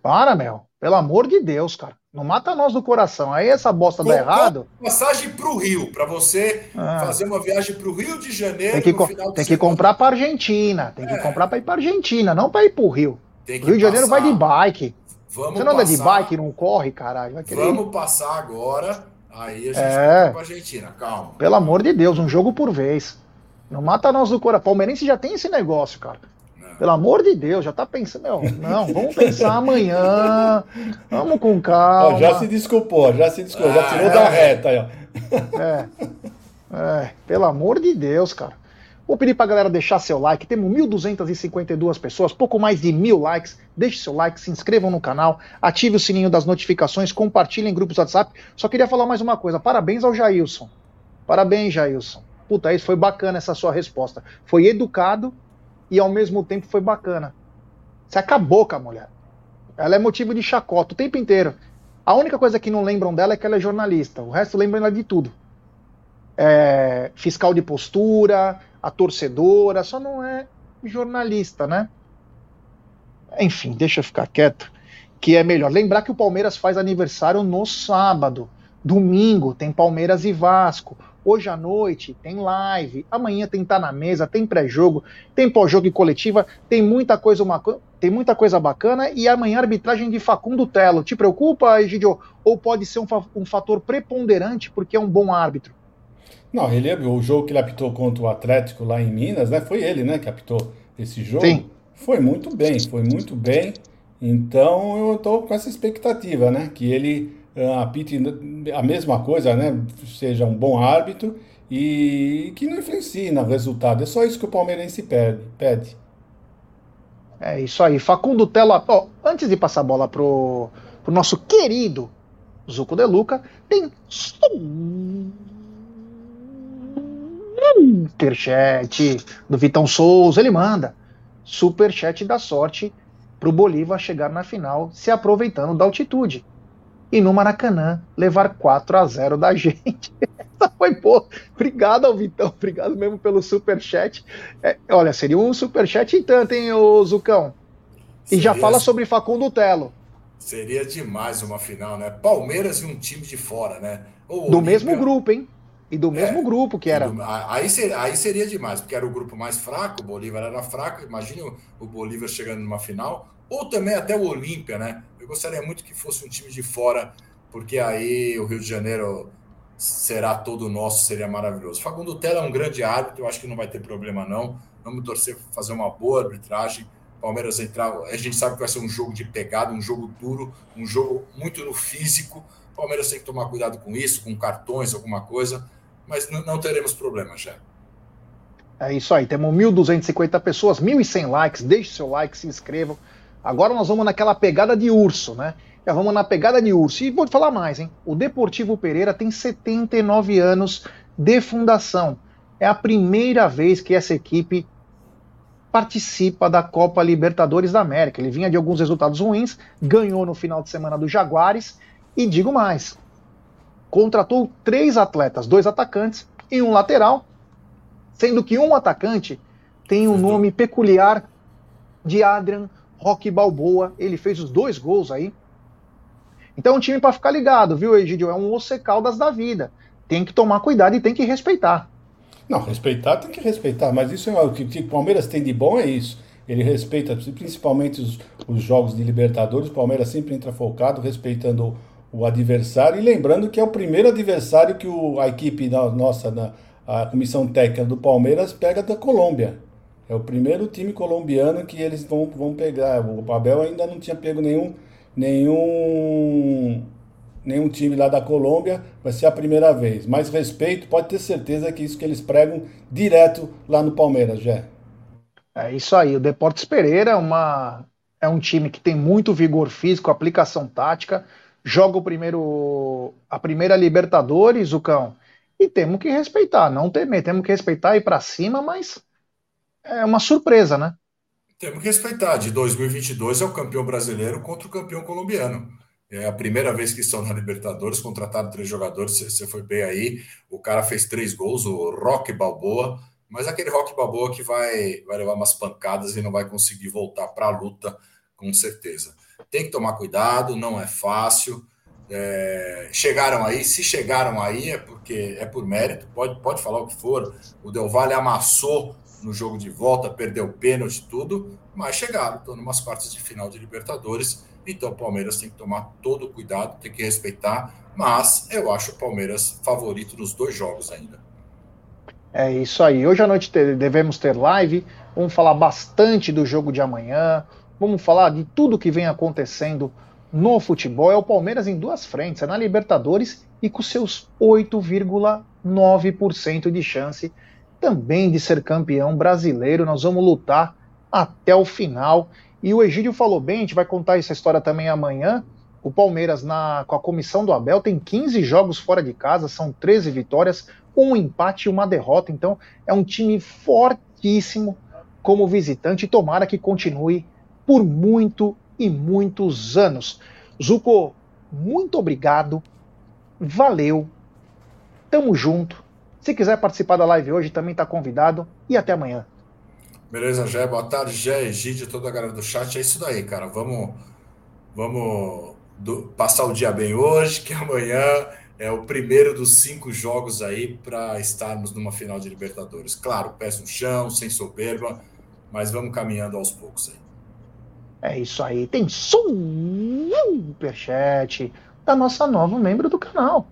Para, meu. Pelo amor de Deus, cara. Não mata nós do coração. Aí essa bosta dá errado. Passagem para o Rio, para você ah. fazer uma viagem para o Rio de Janeiro. Tem que, co tem que comprar para Argentina. Tem é. que comprar para ir para Argentina, não para ir para o Rio. Rio de Janeiro vai de bike. Vamos você não anda de bike, não corre, caralho. Vamos passar agora. Aí a gente é. vai para Argentina. Calma. Pelo amor de Deus, um jogo por vez. Não mata nós do coração. Palmeirense já tem esse negócio, cara. Pelo amor de Deus, já tá pensando. Meu, não, vamos pensar amanhã. Vamos com calma. já se desculpou, já se desculpou, já tirou é, da reta aí, ó. É, é, pelo amor de Deus, cara. Vou pedir pra galera deixar seu like. Temos 1.252 pessoas, pouco mais de mil likes. Deixe seu like, se inscrevam no canal, ative o sininho das notificações, compartilhem em grupos WhatsApp. Só queria falar mais uma coisa. Parabéns ao Jailson. Parabéns, Jailson. Puta, isso foi bacana essa sua resposta. Foi educado e ao mesmo tempo foi bacana. Você acabou com a mulher. Ela é motivo de chacota o tempo inteiro. A única coisa que não lembram dela é que ela é jornalista. O resto lembram ela de tudo. É, fiscal de postura, a torcedora, só não é jornalista, né? Enfim, deixa eu ficar quieto, que é melhor. Lembrar que o Palmeiras faz aniversário no sábado. Domingo tem Palmeiras e Vasco. Hoje à noite tem live, amanhã tem Tá na Mesa, tem pré-jogo, tem pós-jogo e coletiva, tem muita coisa uma, tem muita coisa bacana e amanhã arbitragem de Facundo Telo. Te preocupa, Egidio? Ou pode ser um, um fator preponderante porque é um bom árbitro? Não, ele o jogo que ele apitou contra o Atlético lá em Minas, né? Foi ele, né, que apitou esse jogo. Sim. Foi muito bem, foi muito bem. Então eu estou com essa expectativa, né? Que ele é, apite a mesma coisa, né? Seja um bom árbitro e que não influencie no resultado. É só isso que o palmeirense pede. pede. É isso aí. Facundo Tela. Oh, antes de passar a bola pro, pro nosso querido Zuco De Luca, tem superchat do Vitão Souza. Ele manda superchat da sorte pro Bolívar chegar na final se aproveitando da altitude e no Maracanã levar 4 a 0 da gente. Essa foi pô. Obrigado ao Vitão, obrigado mesmo pelo superchat. É, olha, seria um superchat em tanto, hein, ô Zucão? E seria, já fala sobre Facundo Telo. Seria demais uma final, né? Palmeiras e um time de fora, né? Do mesmo grupo, hein? E do mesmo é, grupo que era. Do, aí, seria, aí seria demais, porque era o grupo mais fraco, o Bolívar era fraco. Imagina o, o Bolívar chegando numa final ou também até o Olímpia, né? Gostaria muito que fosse um time de fora, porque aí o Rio de Janeiro será todo nosso, seria maravilhoso. Facundo Tela é um grande árbitro, eu acho que não vai ter problema não. Vamos torcer para fazer uma boa arbitragem. Palmeiras entrar, a gente sabe que vai ser um jogo de pegada, um jogo duro, um jogo muito no físico. Palmeiras tem que tomar cuidado com isso, com cartões, alguma coisa, mas não, não teremos problema já. É isso aí, temos 1.250 pessoas, 1.100 likes, deixe seu like, se inscrevam. Agora nós vamos naquela pegada de urso, né? Já vamos na pegada de urso. E vou te falar mais, hein? O Deportivo Pereira tem 79 anos de fundação. É a primeira vez que essa equipe participa da Copa Libertadores da América. Ele vinha de alguns resultados ruins, ganhou no final de semana do Jaguares e digo mais, contratou três atletas, dois atacantes e um lateral, sendo que um atacante tem um nome peculiar de Adrian Roque Balboa. Ele fez os dois gols aí. Então é um time para ficar ligado, viu, Egidio? É um Osse Caldas da vida. Tem que tomar cuidado e tem que respeitar. Não, respeitar tem que respeitar, mas isso é o que o Palmeiras tem de bom é isso. Ele respeita principalmente os, os jogos de Libertadores. O Palmeiras sempre entra focado, respeitando o, adversário e lembrando que é o primeiro adversário que o, a equipe da, nossa, na, a comissão técnica do Palmeiras pega da Colômbia. É o primeiro time colombiano que eles vão, vão pegar. O Abel ainda não tinha pego nenhum, nenhum nenhum time lá da Colômbia, vai ser a primeira vez. Mas respeito, pode ter certeza que isso que eles pregam direto lá no Palmeiras, já. É isso aí, o Deportes Pereira é, uma, é um time que tem muito vigor físico, aplicação tática, joga o primeiro, a primeira Libertadores, o cão, e temos que respeitar, não temer, temos que respeitar e ir para cima, mas é uma surpresa, né? Temos que respeitar. De 2022 é o campeão brasileiro contra o campeão colombiano. É a primeira vez que estão na Libertadores, contrataram três jogadores, você foi bem aí. O cara fez três gols, o Rock Balboa, mas aquele Rock Balboa que vai, vai levar umas pancadas e não vai conseguir voltar para a luta, com certeza. Tem que tomar cuidado, não é fácil. É, chegaram aí, se chegaram aí é porque é por mérito, pode, pode falar o que for. O Del Valle amassou no jogo de volta, perdeu pênalti, tudo, mas chegaram, estão umas quartas de final de Libertadores então o Palmeiras tem que tomar todo o cuidado, tem que respeitar, mas eu acho o Palmeiras favorito nos dois jogos ainda. É isso aí. Hoje à noite devemos ter live. Vamos falar bastante do jogo de amanhã. Vamos falar de tudo que vem acontecendo no futebol. É o Palmeiras em duas frentes, é na Libertadores e com seus 8,9% de chance também de ser campeão brasileiro. Nós vamos lutar até o final e o Egídio falou bem, a gente vai contar essa história também amanhã. O Palmeiras, na, com a comissão do Abel, tem 15 jogos fora de casa, são 13 vitórias, um empate e uma derrota. Então, é um time fortíssimo como visitante tomara que continue por muito e muitos anos. Zuko, muito obrigado, valeu, tamo junto. Se quiser participar da live hoje, também está convidado e até amanhã. Beleza, Jé? Boa tarde, Jé, Egídio, toda a galera do chat. É isso daí, cara. Vamos, vamos do, passar o dia bem hoje, que amanhã é o primeiro dos cinco jogos aí para estarmos numa final de Libertadores. Claro, pés no chão, sem soberba, mas vamos caminhando aos poucos aí. É isso aí. Tem superchat da nossa nova membro do canal.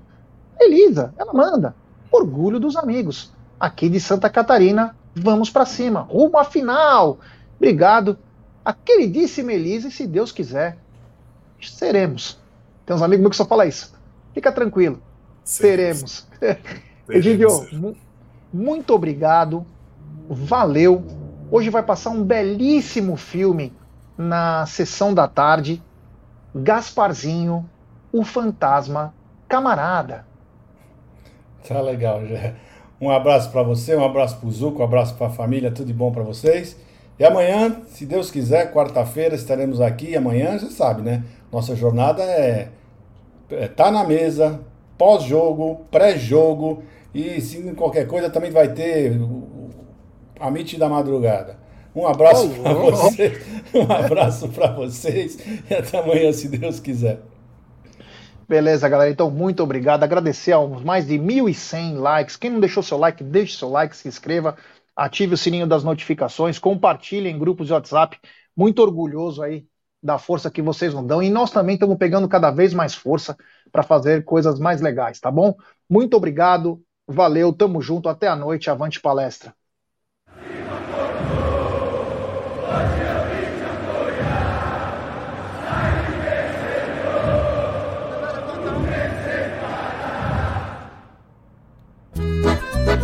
Elisa, ela manda. Orgulho dos amigos. Aqui de Santa Catarina, vamos para cima, rumo à final. Obrigado. A queridíssima Elise, se Deus quiser, seremos. Tem uns amigos meus que só falam isso. Fica tranquilo. Seremos. Egidio, muito obrigado. Valeu. Hoje vai passar um belíssimo filme na sessão da tarde. Gasparzinho, o fantasma camarada. Tá legal, já. Um abraço para você, um abraço para o Zuco, um abraço para a família, tudo de bom para vocês. E amanhã, se Deus quiser, quarta-feira, estaremos aqui. Amanhã, você sabe, né? Nossa jornada é, é tá na mesa, pós-jogo, pré-jogo e se qualquer coisa também vai ter a MIT da madrugada. Um abraço para vocês, um abraço para vocês e até amanhã, se Deus quiser. Beleza, galera. Então, muito obrigado. Agradecer aos mais de 1.100 likes. Quem não deixou seu like, deixe seu like, se inscreva, ative o sininho das notificações, compartilhe em grupos de WhatsApp. Muito orgulhoso aí da força que vocês nos dão. E nós também estamos pegando cada vez mais força para fazer coisas mais legais, tá bom? Muito obrigado. Valeu, tamo junto. Até a noite. Avante palestra.